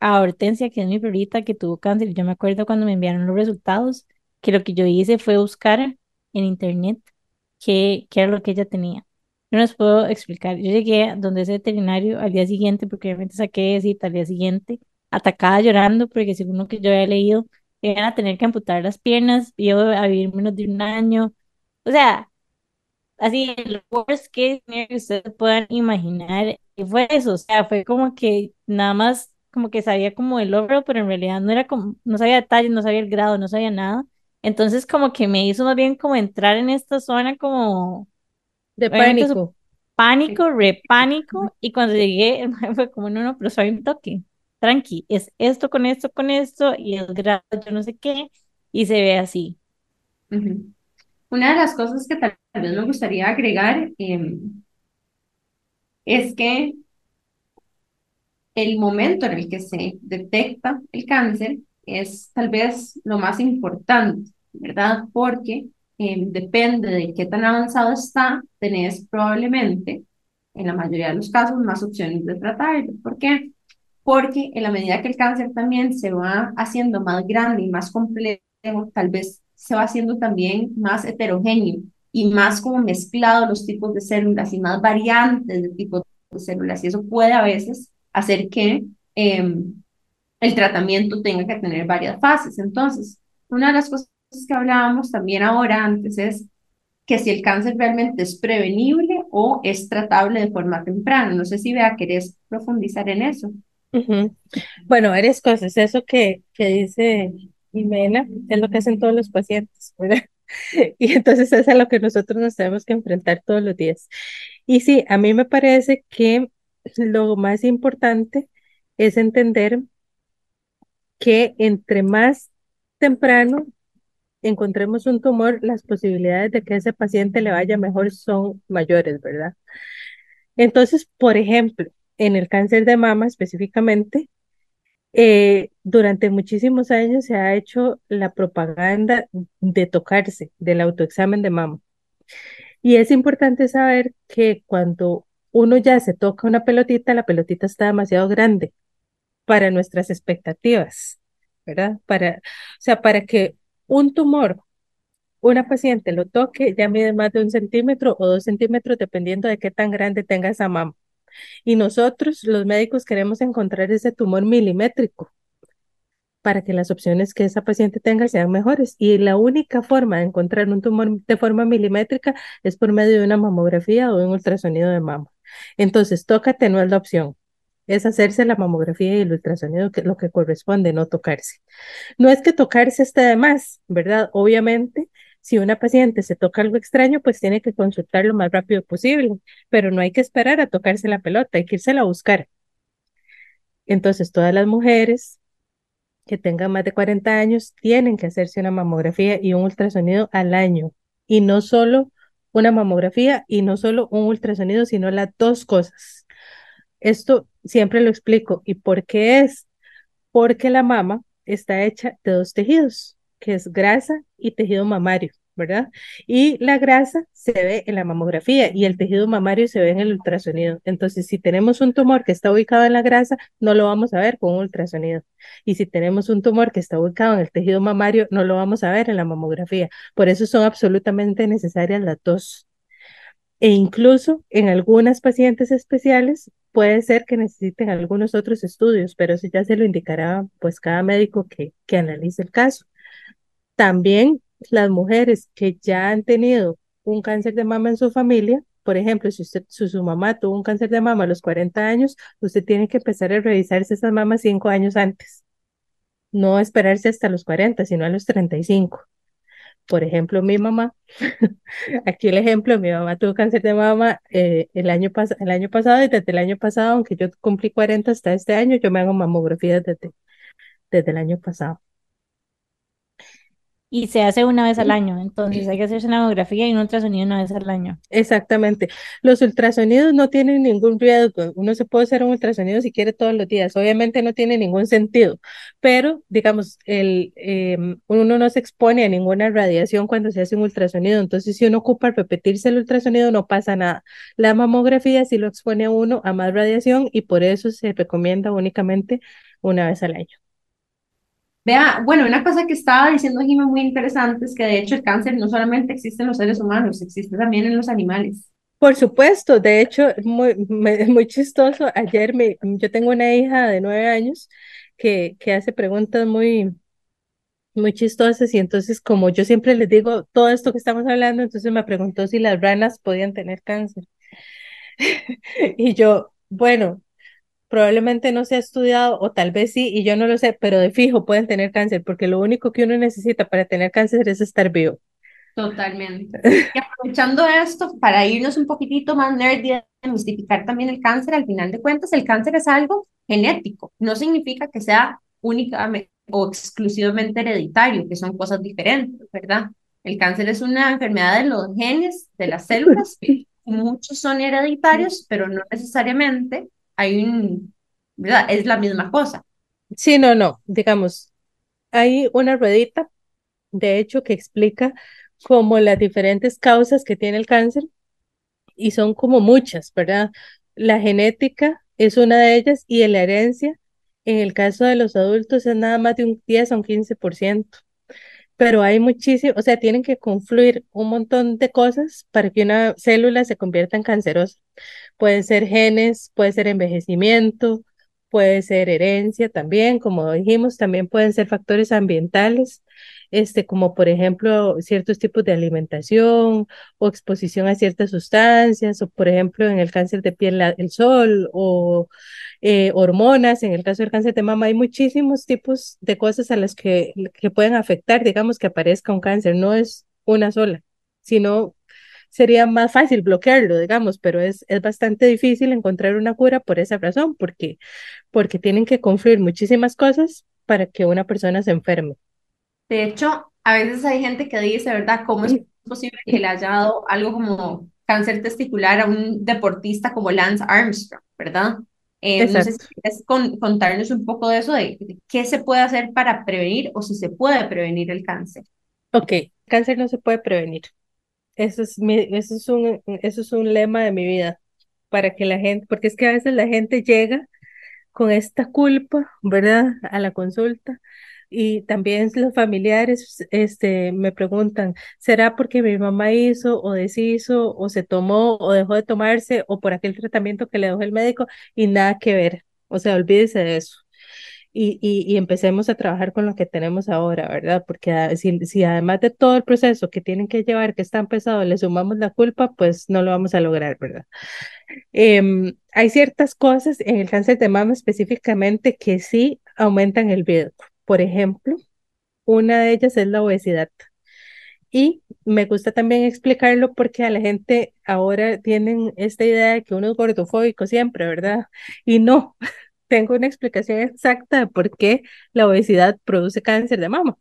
a Hortensia, que es mi favorita, que tuvo cáncer. Yo me acuerdo cuando me enviaron los resultados, que lo que yo hice fue buscar en internet qué, era lo que ella tenía. Yo no les puedo explicar. Yo llegué donde ese veterinario al día siguiente, porque obviamente saqué de cita al día siguiente, atacada llorando, porque según lo que yo había leído, iban a tener que amputar las piernas, iba a vivir menos de un año. O sea, así, el worst case que ustedes puedan imaginar, fue eso, o sea, fue como que nada más como que sabía como el logro, pero en realidad no era como, no sabía detalles, no sabía el grado, no sabía nada. Entonces como que me hizo más bien como entrar en esta zona como... De pánico. Pánico, repánico, y cuando llegué, fue como, no, no, pero soy un toque, tranqui, es esto con esto con esto, y el grado, yo no sé qué, y se ve así. Una de las cosas que tal vez me gustaría agregar em, es que el momento en el que se detecta el cáncer es tal vez lo más importante, ¿verdad? Porque em, depende de qué tan avanzado está, tenés probablemente, en la mayoría de los casos, más opciones de tratarlo. ¿Por qué? Porque en la medida que el cáncer también se va haciendo más grande y más complejo, tal vez se va haciendo también más heterogéneo y más como mezclado los tipos de células y más variantes de tipos de células. Y eso puede a veces hacer que em, el tratamiento tenga que tener varias fases. Entonces, una de las cosas que hablábamos también ahora antes es que si el cáncer realmente es prevenible o es tratable de forma temprana. No sé si vea, querés profundizar en eso. Bueno, varias cosas. Eso que, que dice Jimena es lo que hacen todos los pacientes, ¿verdad? Y entonces es a lo que nosotros nos tenemos que enfrentar todos los días. Y sí, a mí me parece que lo más importante es entender que entre más temprano encontremos un tumor, las posibilidades de que ese paciente le vaya mejor son mayores, ¿verdad? Entonces, por ejemplo, en el cáncer de mama específicamente, eh, durante muchísimos años se ha hecho la propaganda de tocarse, del autoexamen de mama. Y es importante saber que cuando uno ya se toca una pelotita, la pelotita está demasiado grande para nuestras expectativas, ¿verdad? Para, o sea, para que un tumor, una paciente lo toque, ya mide más de un centímetro o dos centímetros, dependiendo de qué tan grande tenga esa mama. Y nosotros, los médicos, queremos encontrar ese tumor milimétrico para que las opciones que esa paciente tenga sean mejores. Y la única forma de encontrar un tumor de forma milimétrica es por medio de una mamografía o un ultrasonido de mama. Entonces, tócate no es la opción. Es hacerse la mamografía y el ultrasonido, que lo que corresponde, no tocarse. No es que tocarse esté de más, ¿verdad? Obviamente, si una paciente se toca algo extraño, pues tiene que consultar lo más rápido posible, pero no hay que esperar a tocarse la pelota, hay que irse a buscar. Entonces, todas las mujeres que tengan más de 40 años tienen que hacerse una mamografía y un ultrasonido al año. Y no solo una mamografía y no solo un ultrasonido, sino las dos cosas. Esto siempre lo explico. ¿Y por qué es? Porque la mama está hecha de dos tejidos, que es grasa y tejido mamario, ¿verdad? Y la grasa se ve en la mamografía y el tejido mamario se ve en el ultrasonido. Entonces, si tenemos un tumor que está ubicado en la grasa, no lo vamos a ver con un ultrasonido. Y si tenemos un tumor que está ubicado en el tejido mamario, no lo vamos a ver en la mamografía. Por eso son absolutamente necesarias las dos. E incluso en algunas pacientes especiales puede ser que necesiten algunos otros estudios, pero eso ya se lo indicará pues cada médico que, que analice el caso. También las mujeres que ya han tenido un cáncer de mama en su familia, por ejemplo, si, usted, su mamá tuvo un cáncer de mama a los 40 años, usted tiene que empezar a revisarse esas mamas cinco años antes. No esperarse hasta los 40, sino a los 35. Por ejemplo, mi mamá, aquí el ejemplo, mi mamá tuvo cáncer de mama eh, el, año el año pasado y desde el año pasado, aunque yo cumplí 40 hasta este año, yo me hago mamografía desde, desde el año pasado y se hace una vez al año. Entonces hay que hacerse una mamografía y un ultrasonido una vez al año. Exactamente. Los ultrasonidos no tienen ningún riesgo. Uno se puede hacer un ultrasonido si quiere todos los días. Obviamente no tiene ningún sentido, pero digamos, el, em, uno no se expone a ninguna radiación cuando se hace un ultrasonido. Entonces, si uno ocupa repetirse el ultrasonido, no pasa nada. La mamografía sí lo expone a uno a más radiación y por eso se recomienda únicamente una vez al año. Bueno, una cosa que estaba diciendo Jimmy muy interesante es que de hecho el cáncer no solamente existe en los seres humanos, existe también en los animales. Por supuesto, de hecho, muy, muy chistoso. Ayer me, yo tengo una hija de nueve años que, que hace preguntas muy, muy chistosas y entonces como yo siempre les digo todo esto que estamos hablando, entonces me preguntó si las ranas podían tener cáncer. y yo, bueno, probablemente no se ha estudiado o tal vez sí y yo no lo sé, pero de fijo pueden tener cáncer porque lo único que uno necesita para tener cáncer es estar vivo. Totalmente. Y aprovechando esto, para irnos un poquitito más nerd y demistificar también el cáncer, al final de cuentas, el cáncer es algo genético. No significa que sea únicamente o exclusivamente hereditario, que son cosas diferentes, ¿verdad? El cáncer es una enfermedad de los genes, de las células. Muchos son hereditarios, pero no necesariamente hay un, ¿verdad? Es la misma cosa. Sí, no, no, digamos, hay una ruedita de hecho, que explica como las diferentes causas que tiene el cáncer y son como muchas, ¿verdad? La genética es una de ellas y la herencia, en el caso de los adultos, es nada más de un 10 a un 15%. Pero hay muchísimo, o sea, tienen que confluir un montón de cosas para que una célula se convierta en cancerosa. Pueden ser genes, puede ser envejecimiento, puede ser herencia también, como dijimos, también pueden ser factores ambientales, este, como por ejemplo ciertos tipos de alimentación o exposición a ciertas sustancias, o por ejemplo en el cáncer de piel el sol o eh, hormonas, en el caso del cáncer de mama hay muchísimos tipos de cosas a las que, que pueden afectar, digamos, que aparezca un cáncer, no es una sola, sino sería más fácil bloquearlo, digamos, pero es, es bastante difícil encontrar una cura por esa razón, porque, porque tienen que confluir muchísimas cosas para que una persona se enferme. De hecho, a veces hay gente que dice, ¿verdad? ¿Cómo es posible que le haya dado algo como cáncer testicular a un deportista como Lance Armstrong, ¿verdad? Eh, no sé si quieres contarnos un poco de eso, de, de, qué se puede hacer para prevenir o si se puede prevenir el cáncer. Ok, cáncer no se puede prevenir. Eso es, mi, eso, es un, eso es un lema de mi vida, para que la gente, porque es que a veces la gente llega con esta culpa, ¿verdad? A la consulta. Y también los familiares este, me preguntan, ¿será porque mi mamá hizo o deshizo o se tomó o dejó de tomarse o por aquel tratamiento que le dejó el médico? Y nada que ver. O sea, olvídese de eso y, y, empecemos a trabajar con lo que tenemos ahora, ¿verdad? Porque si, si además de todo el proceso que tienen que llevar, que es tan pesado, le sumamos la culpa, pues no lo vamos a lograr, ¿verdad? Em, hay ciertas cosas en el cáncer de mama específicamente que sí aumentan el riesgo. Por ejemplo, una de ellas es la obesidad. Y me gusta también explicarlo porque a la gente ahora tienen esta idea de que uno es gordofóbico siempre, ¿verdad? Y no, tengo una explicación exacta de por qué la obesidad produce cáncer de mama.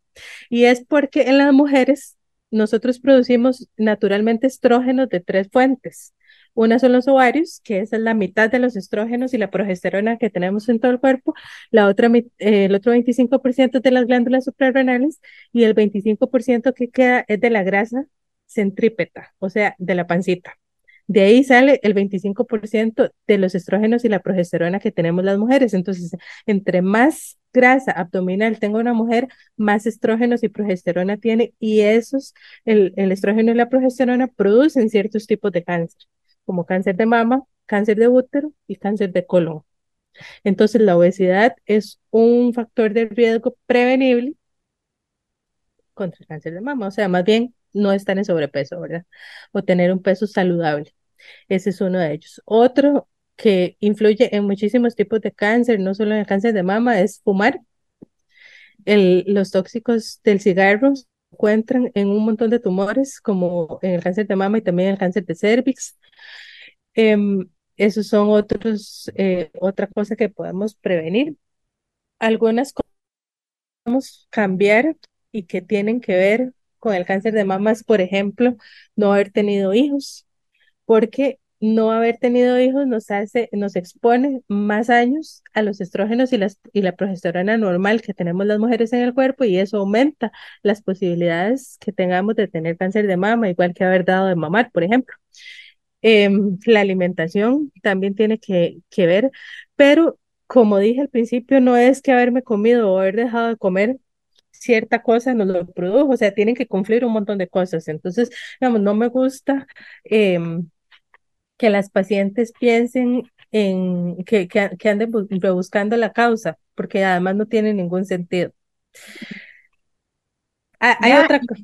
Y es porque en las mujeres nosotros producimos naturalmente estrógenos de tres fuentes. Una son los ovarios, que es la mitad de los estrógenos y la progesterona que tenemos en todo el cuerpo. La otra, eh, el otro 25% de las glándulas suprarrenales y el 25% que queda es de la grasa centrípeta, o sea, de la pancita. De ahí sale el 25% de los estrógenos y la progesterona que tenemos las mujeres. Entonces, entre más grasa abdominal tenga una mujer, más estrógenos y progesterona tiene y esos, el, el estrógeno y la progesterona producen ciertos tipos de cáncer, como cáncer de mama, cáncer de útero y cáncer de colon. Entonces, la obesidad es un factor de riesgo prevenible contra el cáncer de mama, o sea, más bien no estar en sobrepeso, ¿verdad? O tener un peso saludable. Ese es uno de ellos. Otro que influye en muchísimos tipos de cáncer, no solo en el cáncer de mama, es fumar. El, los tóxicos del cigarro se encuentran en un montón de tumores, como en el cáncer de mama y también en el cáncer de cervix. Um, esos son otros, eh, otra que podemos prevenir. Algunas cosas que podemos cambiar y que tienen que ver con el cáncer de mama es, por ejemplo, no haber tenido hijos porque no haber tenido hijos nos hace, nos expone más años a los estrógenos y, las, y la progesterona normal que tenemos las mujeres en el cuerpo y eso aumenta las posibilidades que tengamos de tener cáncer de mama, igual que haber dado de mamar, por ejemplo. Em, la alimentación también tiene que, ver, pero como dije al principio, no es que haberme comido o haber dejado de comer cierta cosa nos lo produjo, o sea, tienen que cumplir un montón de cosas. Entonces, digamos, no me gusta eh, que las pacientes piensen en que, que, que anden rebuscando la causa, porque además no tiene ningún sentido. Ah, hay otra cosa.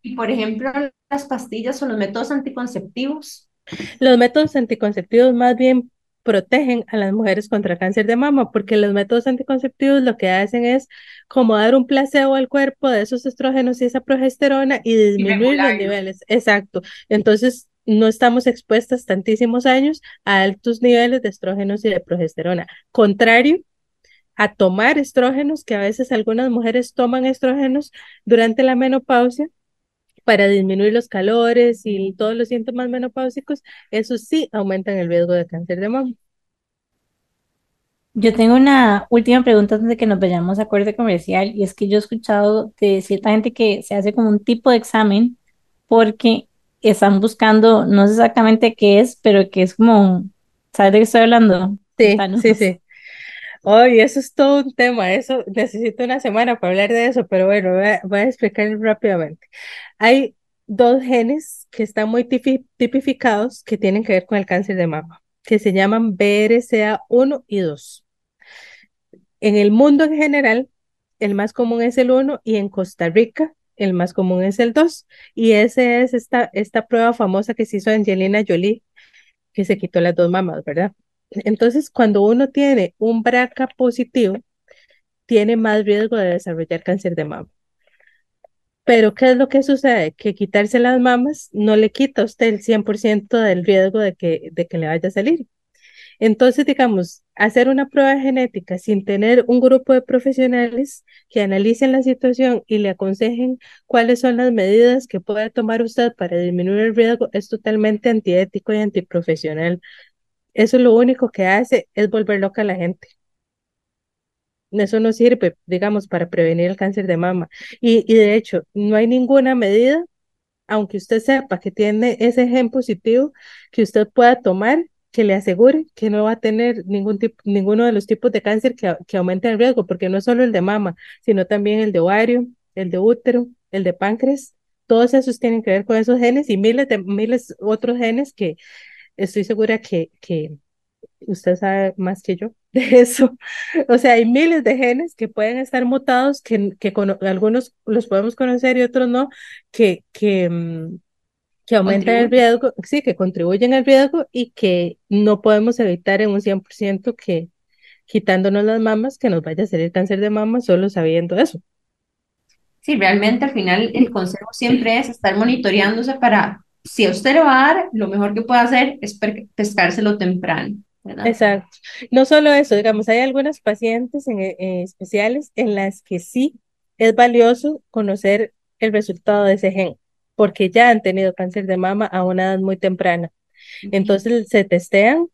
Y por ejemplo, las pastillas o los métodos anticonceptivos. Los métodos anticonceptivos más bien protegen a las mujeres contra cáncer de mama, porque los métodos anticonceptivos lo que hacen es como dar un placebo al cuerpo de esos estrógenos y esa progesterona y disminuir los niveles. Exacto. Entonces, no estamos expuestas tantísimos años a altos niveles de estrógenos y de progesterona. Contrario a tomar estrógenos, que a veces algunas mujeres toman estrógenos durante la menopausia para disminuir los calores y todos los síntomas menopáusicos, eso sí aumentan el riesgo de cáncer de mama. Yo tengo una última pregunta antes de que nos vayamos a corte comercial y es que yo he escuchado de cierta gente que se hace como un tipo de examen porque están buscando, no sé exactamente qué es, pero que es como, ¿sabes de qué estoy hablando? Sí, sí, sí. Hoy eso es todo un tema, eso necesito una semana para hablar de eso, pero bueno, voy a, explicar rápidamente. Hay dos genes que están muy tipificados que tienen que ver con el cáncer de mama, que se llaman BRCA1 y 2. En el mundo en general, el más común es el 1 y en Costa Rica el más común es el 2. Y esa es esta, esta prueba famosa que se hizo Angelina Jolie, que se quitó las dos mamas, ¿verdad? Entonces, cuando uno tiene un BRCA positivo, tiene más riesgo de desarrollar cáncer de mama. Pero, ¿qué es lo que sucede? Que quitarse las mamas no le quita a usted el 100% del riesgo de que, de que le vaya a salir. Entonces, digamos, hacer una prueba genética sin tener un grupo de profesionales que analicen la situación y le aconsejen cuáles son las medidas que puede tomar usted para disminuir el riesgo es totalmente antiético y antiprofesional. Eso lo único que hace es volver loca a la gente. Eso no sirve, digamos, para prevenir el cáncer de mama. Y, y de hecho, no hay ninguna medida, aunque usted sepa que tiene ese gen positivo, que usted pueda tomar que le asegure que no va a tener ningún tipo, ninguno de los tipos de cáncer que, que el riesgo, porque no es solo el de mama, sino también el de ovario, el de útero, el de páncreas, todos esos tienen que ver con esos genes y miles de miles otros genes que estoy segura que, que usted sabe más que yo de eso. O sea, hay miles de genes que pueden estar mutados, que, que con, algunos los podemos conocer y otros no, que, que, mm, que aumentan el riesgo, sí, que contribuyen al riesgo y que no podemos evitar en un 100% que quitándonos las mamas que nos vaya a salir cáncer de mama solo sabiendo eso. Sí, realmente al final el consejo siempre es estar monitoreándose para, si usted le va a dar, lo mejor que puede hacer es pescárselo temprano. Exacto. No solo eso, digamos, hay algunas pacientes en, en especiales en las que sí es valioso conocer el resultado de ese gen porque ya han tenido cáncer de mama a una edad muy temprana. Entonces se testean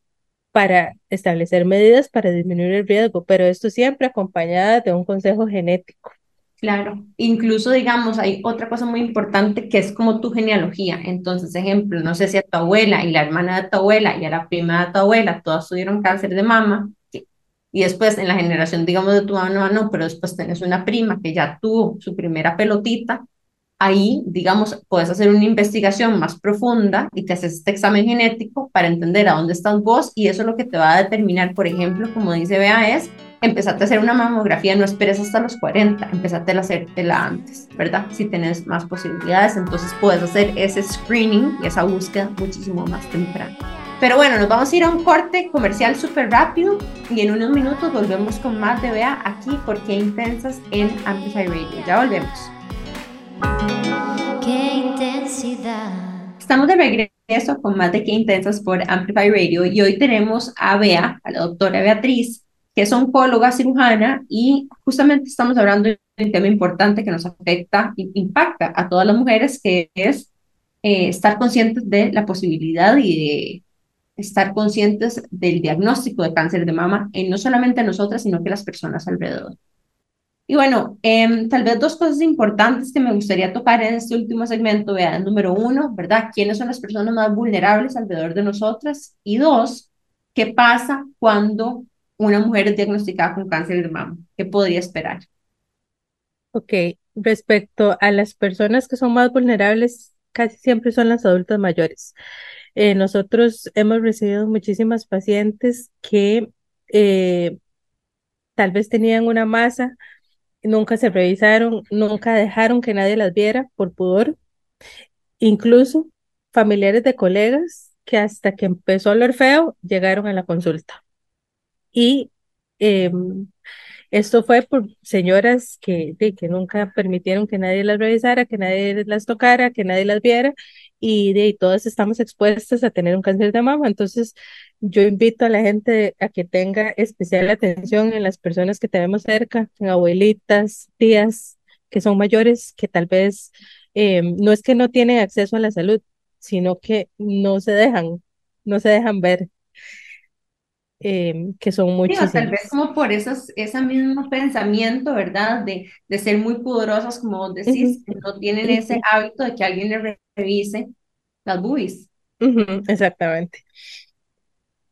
para establecer medidas para disminuir el riesgo, pero esto siempre acompañada de un consejo genético. Claro, incluso digamos, hay otra cosa muy importante que es como tu genealogía. Entonces, ejemplo, no sé si a tu abuela y la hermana de tu abuela y a la prima de tu abuela todas tuvieron cáncer de mama, y después en la generación, digamos, de tu mamá, no, pero después tienes una prima que ya tuvo su primera pelotita, ahí, digamos, puedes hacer una investigación más profunda y te haces este examen genético para entender a dónde estás vos y eso es lo que te va a determinar, por ejemplo, como dice Bea, es empezarte a hacer una mamografía, no esperes hasta los 40, empezate a hacértela antes, ¿verdad? Si tienes más posibilidades, entonces puedes hacer ese screening y esa búsqueda muchísimo más temprano. Pero bueno, nos vamos a ir a un corte comercial súper rápido y en unos minutos volvemos con más de Bea aquí porque intensas en Amplify Radio. Ya volvemos. Qué intensidad. Estamos de regreso con más de Qué Intensas por Amplify Radio y hoy tenemos a Bea, a la doctora Beatriz, que es oncóloga cirujana y justamente estamos hablando de un tema importante que nos afecta e impacta a todas las mujeres, que es eh, estar conscientes de la posibilidad y de estar conscientes del diagnóstico de cáncer de mama en no solamente nosotras, sino que las personas alrededor. Y bueno, em, tal vez dos cosas importantes que me gustaría tocar en este último segmento. Vean, número uno, ¿verdad? ¿Quiénes son las personas más vulnerables alrededor de nosotras? Y dos, ¿qué pasa cuando una mujer es diagnosticada con cáncer de mama? ¿Qué podría esperar? Ok, respecto a las personas que son más vulnerables, casi siempre son las adultas mayores. Eh, nosotros hemos recibido muchísimas pacientes que eh, tal vez tenían una masa nunca se revisaron, nunca dejaron que nadie las viera por pudor, incluso familiares de colegas que hasta que empezó el feo llegaron a la consulta. Y em, esto fue por señoras que, que nunca permitieron que nadie las revisara, que nadie las tocara, que nadie las viera, y de todas estamos expuestas a tener un cáncer de mama. Entonces, yo invito a la gente a que tenga especial atención en las personas que tenemos cerca, en abuelitas, tías que son mayores, que tal vez eh, no es que no tienen acceso a la salud, sino que no se dejan, no se dejan ver. Em, que son muchísimas. tal vez como por esos, ese mismo pensamiento, ¿verdad? De, de ser muy pudorosas, como decís, no tienen ese hábito de que alguien le revise las boobies. exactamente.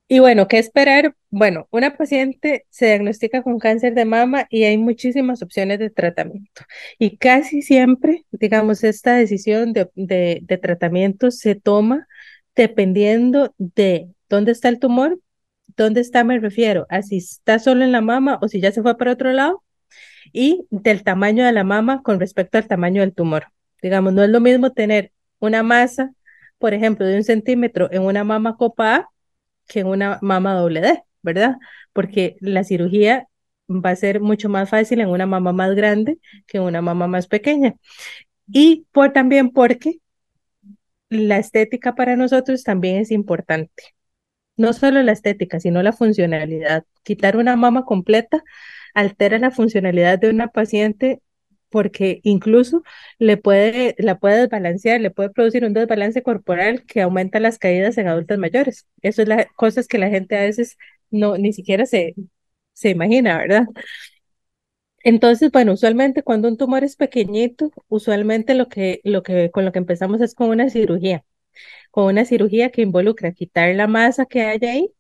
Y bueno, ¿qué esperar? Bueno, una paciente se diagnostica con cáncer de mama y hay muchísimas opciones de tratamiento. Y casi siempre, digamos, esta decisión de, de, tratamiento se toma dependiendo de dónde está el tumor, dónde está, me refiero, a si está solo en la mama o si ya se fue para otro lado, y del tamaño de la mama con respecto al tamaño del tumor. Digamos, no es lo mismo tener una masa, por ejemplo, de un centímetro en una mama copa A que en una mama doble D, ¿verdad? Porque la cirugía va a ser mucho más fácil en una mama más grande que en una mama más pequeña. Y por, también porque la estética para nosotros también es importante. No solo la estética, sino la funcionalidad. Quitar una mama completa altera la funcionalidad de una paciente porque incluso le puede, la puede desbalancear, le puede producir un desbalance corporal que aumenta las caídas en adultos mayores. Eso es la cosas que la gente a veces no ni siquiera se, se imagina, ¿verdad? Entonces, bueno, usualmente cuando un tumor es pequeñito, usualmente lo que, lo que, con lo que empezamos es con una cirugía, con una cirugía que involucra quitar la masa que hay ahí,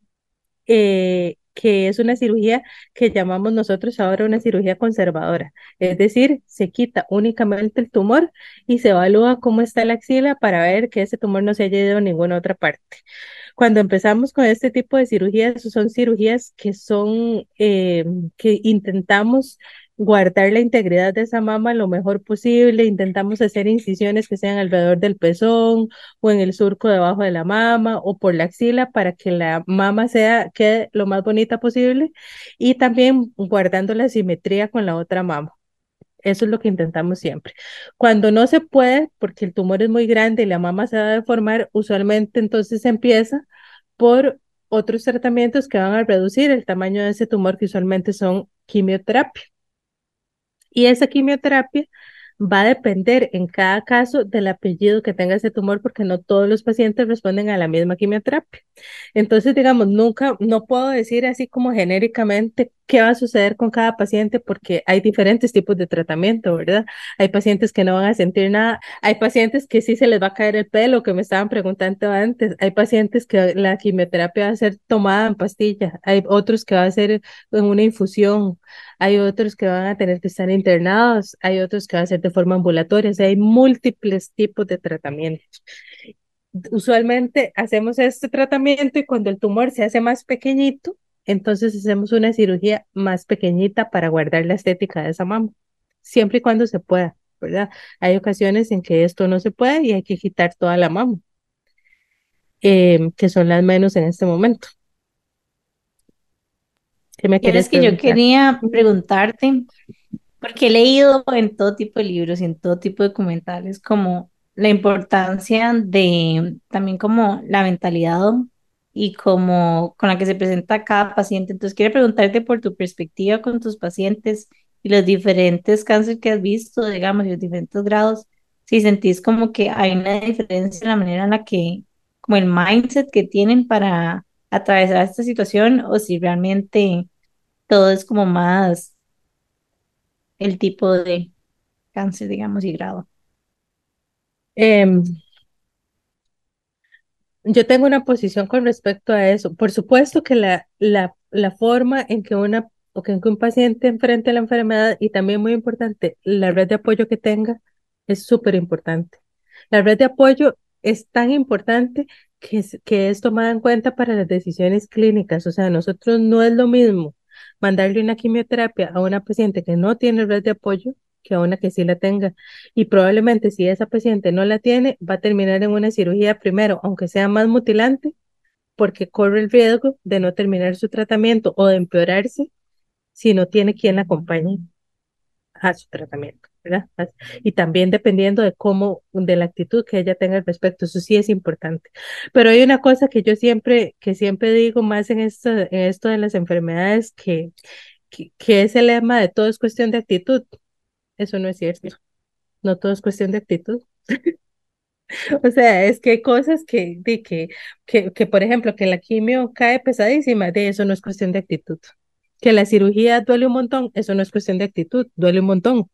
eh, que es una cirugía que llamamos nosotros ahora una cirugía conservadora. Es decir, se quita únicamente el tumor y se evalúa cómo está la axila para ver que ese tumor no se haya ido a ninguna otra parte. Cuando empezamos con este tipo de cirugías, son cirugías que son, eh, que intentamos guardar la integridad de esa mama lo mejor posible. Intentamos hacer incisiones que sean alrededor del pezón o en el surco debajo de la mama o por la axila para que la mama sea quede lo más bonita posible y también guardando la simetría con la otra mama. Eso es lo que intentamos siempre. Cuando no se puede, porque el tumor es muy grande y la mama se va a deformar, usualmente entonces empieza por otros tratamientos que van a reducir el tamaño de ese tumor, que usualmente son quimioterapia. Y esa quimioterapia va a depender en cada caso del apellido que tenga ese tumor, porque no todos los pacientes responden a la misma quimioterapia. Entonces, digamos, nunca, no puedo decir así como genéricamente qué va a suceder con cada paciente, porque hay diferentes tipos de tratamiento, ¿verdad? Hay pacientes que no van a sentir nada, hay pacientes que sí se les va a caer el pelo, que me estaban preguntando antes, hay pacientes que la quimioterapia va a ser tomada en pastilla, hay otros que va a ser en una infusión, hay otros que van a tener que estar internados, hay otros que van a ser de forma ambulatoria, o sea, hay múltiples tipos de tratamientos. Usualmente hacemos este tratamiento y cuando el tumor se hace más pequeñito, entonces hacemos una cirugía más pequeñita para guardar la estética de esa mama, siempre y cuando se pueda, ¿verdad? Hay ocasiones en que esto no se puede y hay que quitar toda la mama, eh, que son las menos en este momento. ¿Qué me quieres que yo quería preguntarte, porque he leído en todo tipo de libros y en todo tipo de documentales como la importancia de también como la mentalidad y como con la que se presenta cada paciente. Entonces, quiero preguntarte por tu perspectiva con tus pacientes y los diferentes cánceres que has visto, digamos, y los diferentes grados, si sentís como que hay una diferencia en la manera en la que, como el mindset que tienen para atravesar esta situación o si realmente todo es como más el tipo de cáncer, digamos, y grado. Em, yo tengo una posición con respecto a eso. Por supuesto que la, la, la forma en que una o que un paciente enfrente la enfermedad y también muy importante, la red de apoyo que tenga es súper importante. La red de apoyo es tan importante que es, que es tomada en cuenta para las decisiones clínicas. O sea, nosotros no es lo mismo mandarle una quimioterapia a una paciente que no tiene red de apoyo que a una que sí la tenga. Y probablemente si esa paciente no la tiene, va a terminar en una cirugía primero, aunque sea más mutilante, porque corre el riesgo de no terminar su tratamiento o de empeorarse si no tiene quien la acompañe a su tratamiento. Y también dependiendo de cómo, de la actitud que ella tenga al respecto, eso sí es importante. Pero hay una cosa que yo siempre, que siempre digo más en esto, en esto de las enfermedades, que, que, que es el lema de todo es cuestión de actitud. Eso no es cierto. No todo es cuestión de actitud. O sea, es que hay cosas que, de que, que, que, por ejemplo, que la quimio cae pesadísima, de eso no es cuestión de actitud. Que la cirugía duele un montón, eso no es cuestión de actitud, duele un montón.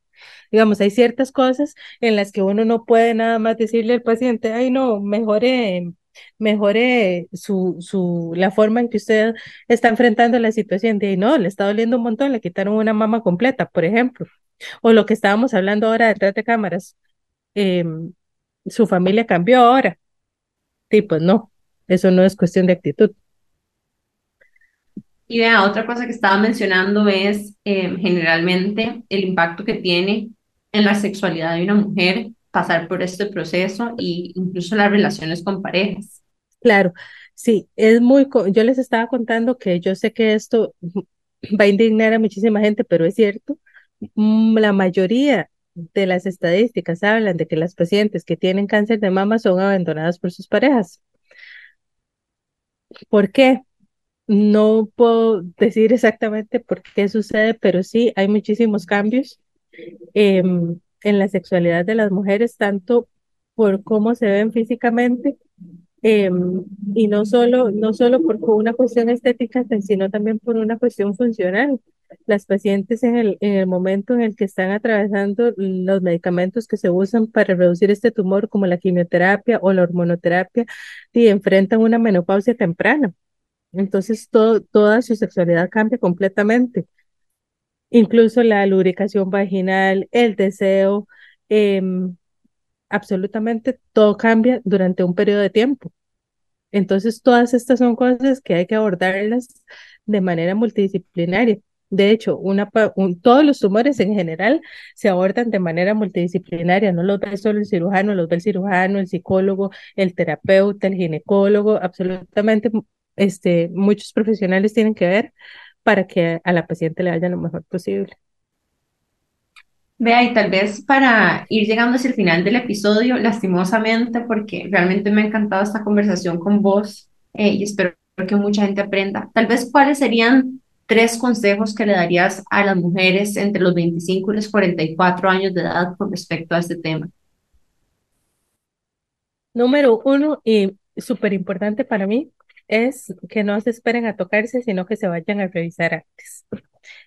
Digamos, hay ciertas cosas en las que uno no puede nada más decirle al paciente, ay, no, mejore, mejore su, su, la forma en que usted está enfrentando la situación. De, no, le está doliendo un montón, le quitaron una mama completa, por ejemplo. O lo que estábamos hablando ahora detrás de cámaras. Eh, su familia cambió ahora. Sí, pues no, eso no es cuestión de actitud. Y vea, otra cosa que estaba mencionando es eh, generalmente el impacto que tiene en la sexualidad de una mujer pasar por este proceso e incluso las relaciones con parejas. Claro, sí, es muy, yo les estaba contando que yo sé que esto va a indignar a muchísima gente, pero es cierto, mm, la mayoría de las estadísticas hablan de que las pacientes que tienen cáncer de mama son abandonadas por sus parejas. ¿Por qué? No puedo decir exactamente por qué sucede, pero sí hay muchísimos cambios em, en la sexualidad de las mujeres, tanto por cómo se ven físicamente em, y no solo, no solo por una cuestión estética, sino también por una cuestión funcional las pacientes en el, en el momento en el que están atravesando los medicamentos que se usan para reducir este tumor, como la quimioterapia o la hormonoterapia, y enfrentan una menopausia temprana. Entonces, todo, toda su sexualidad cambia completamente. Incluso la lubricación vaginal, el deseo, em, absolutamente todo cambia durante un periodo de tiempo. Entonces, todas estas son cosas que hay que abordarlas de manera multidisciplinaria. De hecho, una, todos los tumores en general se abordan de manera multidisciplinaria, no los ve solo el cirujano, los ve el cirujano, el psicólogo, el terapeuta, el ginecólogo, absolutamente este, muchos profesionales tienen que ver para que a la paciente le vaya lo mejor posible. Vea, y tal vez para ir llegando hacia el final del episodio, lastimosamente, porque realmente me ha encantado esta conversación con vos eh, y espero que mucha gente aprenda, tal vez cuáles serían tres consejos que le darías a las mujeres entre los 25 y los 44 años de edad con respecto a este tema? Número uno, y súper importante para mí, es que no se esperen a tocarse, sino que se vayan a revisar antes.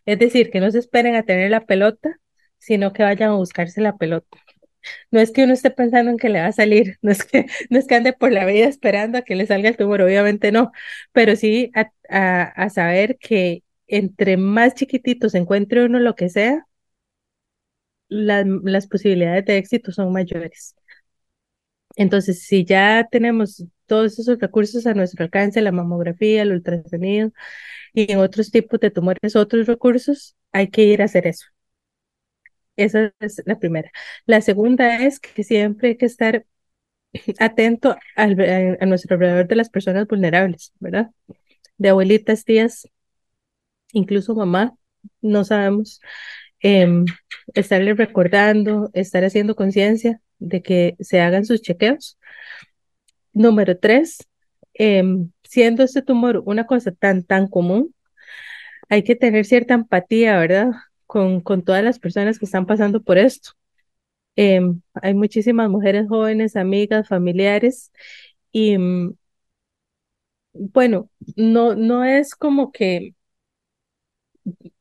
Es decir, que no se esperen a tener la pelota, sino que vayan a buscarse la pelota. No es que uno esté pensando en que le va a salir, no es que, no es que ande por la vida esperando a que le salga el tumor, obviamente no, pero sí a, a saber que entre más chiquititos encuentre uno lo que sea, las posibilidades de éxito son mayores. Entonces, si ya tenemos todos esos recursos a nuestro alcance, la mamografía, el ultrasonido y en otros tipos de tumores, otros recursos, hay que ir a hacer eso. Esa es la primera. La segunda es que siempre hay que estar atento a, nuestro alrededor de las personas vulnerables, ¿verdad? De abuelitas, tías, incluso mamá, no sabemos, em, estarle recordando, estar haciendo conciencia de que se hagan sus chequeos. Número tres, em, siendo este tumor una cosa tan, tan común, hay que tener cierta empatía, ¿verdad? Con, con todas las personas que están pasando por esto. Em, hay muchísimas mujeres jóvenes, amigas, familiares, y mm, bueno, no, no es como que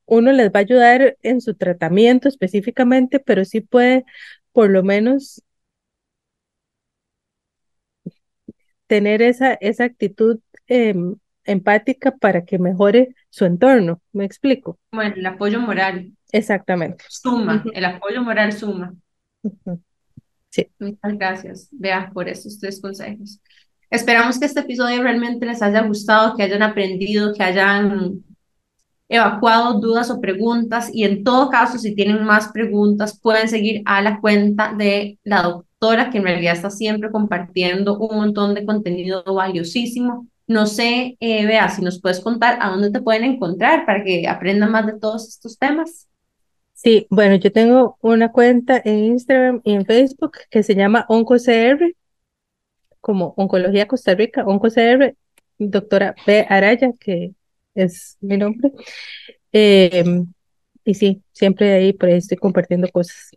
uno les va a ayudar en su tratamiento específicamente, pero sí puede por lo menos tener esa, esa actitud em, empática para que mejore su entorno. ¿Me explico? Bueno, el apoyo moral. Exactamente. Suma, el apoyo moral suma. Sí. Muchas gracias, Vea, por estos tres consejos. Esperamos que este episodio realmente les haya gustado, que hayan aprendido, que hayan evacuado dudas o preguntas y en todo caso, si tienen más preguntas, pueden seguir a la cuenta de la doctora, que en realidad está siempre compartiendo un montón de contenido valiosísimo. No sé, eh, Bea, si nos puedes contar a dónde te pueden encontrar para que aprendan más de todos estos temas. Sí, bueno, yo tengo una cuenta en Instagram y en Facebook que se llama OncoCR, como Oncología Costa Rica, OncoCR, doctora B. Araya, que es mi nombre. Em, y sí, siempre ahí por ahí estoy compartiendo cosas.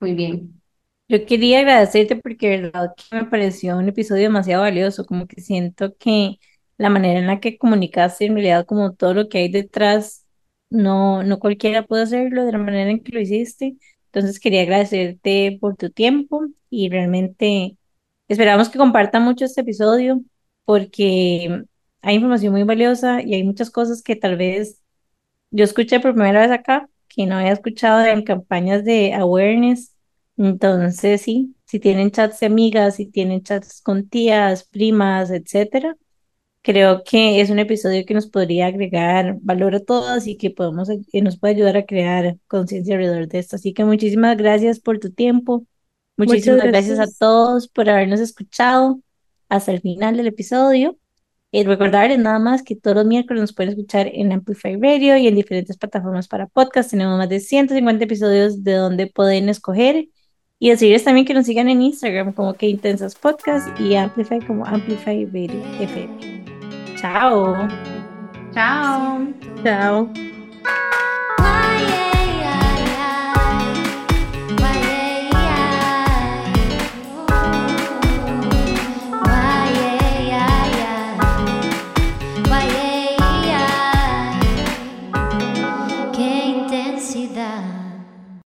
Muy bien. Yo quería agradecerte porque verdad que me pareció un episodio demasiado valioso, como que siento que la manera en la que comunicaste en realidad como todo lo que hay detrás, no, no cualquiera puede hacerlo de la manera en que lo hiciste. Entonces quería agradecerte por tu tiempo y realmente esperamos que compartan mucho este episodio porque hay información muy valiosa y hay muchas cosas que tal vez yo escuché por primera vez acá, que no había escuchado en campañas de awareness. Entonces, sí, si tienen chats de amigas, si tienen chats con tías, primas, etcétera, creo que es un episodio que nos podría agregar valor a todas y que podemos, que nos puede ayudar a crear conciencia alrededor de esto. Así que muchísimas gracias por tu tiempo. Muchísimas gracias. gracias a todos por habernos escuchado hasta el final del episodio. Recordarles nada más que todos los miércoles nos pueden escuchar en Amplify Radio y en diferentes plataformas para podcast. Tenemos más de 150 episodios de donde pueden escoger. Y decirles también que nos sigan en Instagram como que Intensas Podcast y Amplify como Amplify Radio FM. Chao. Chao. Chao.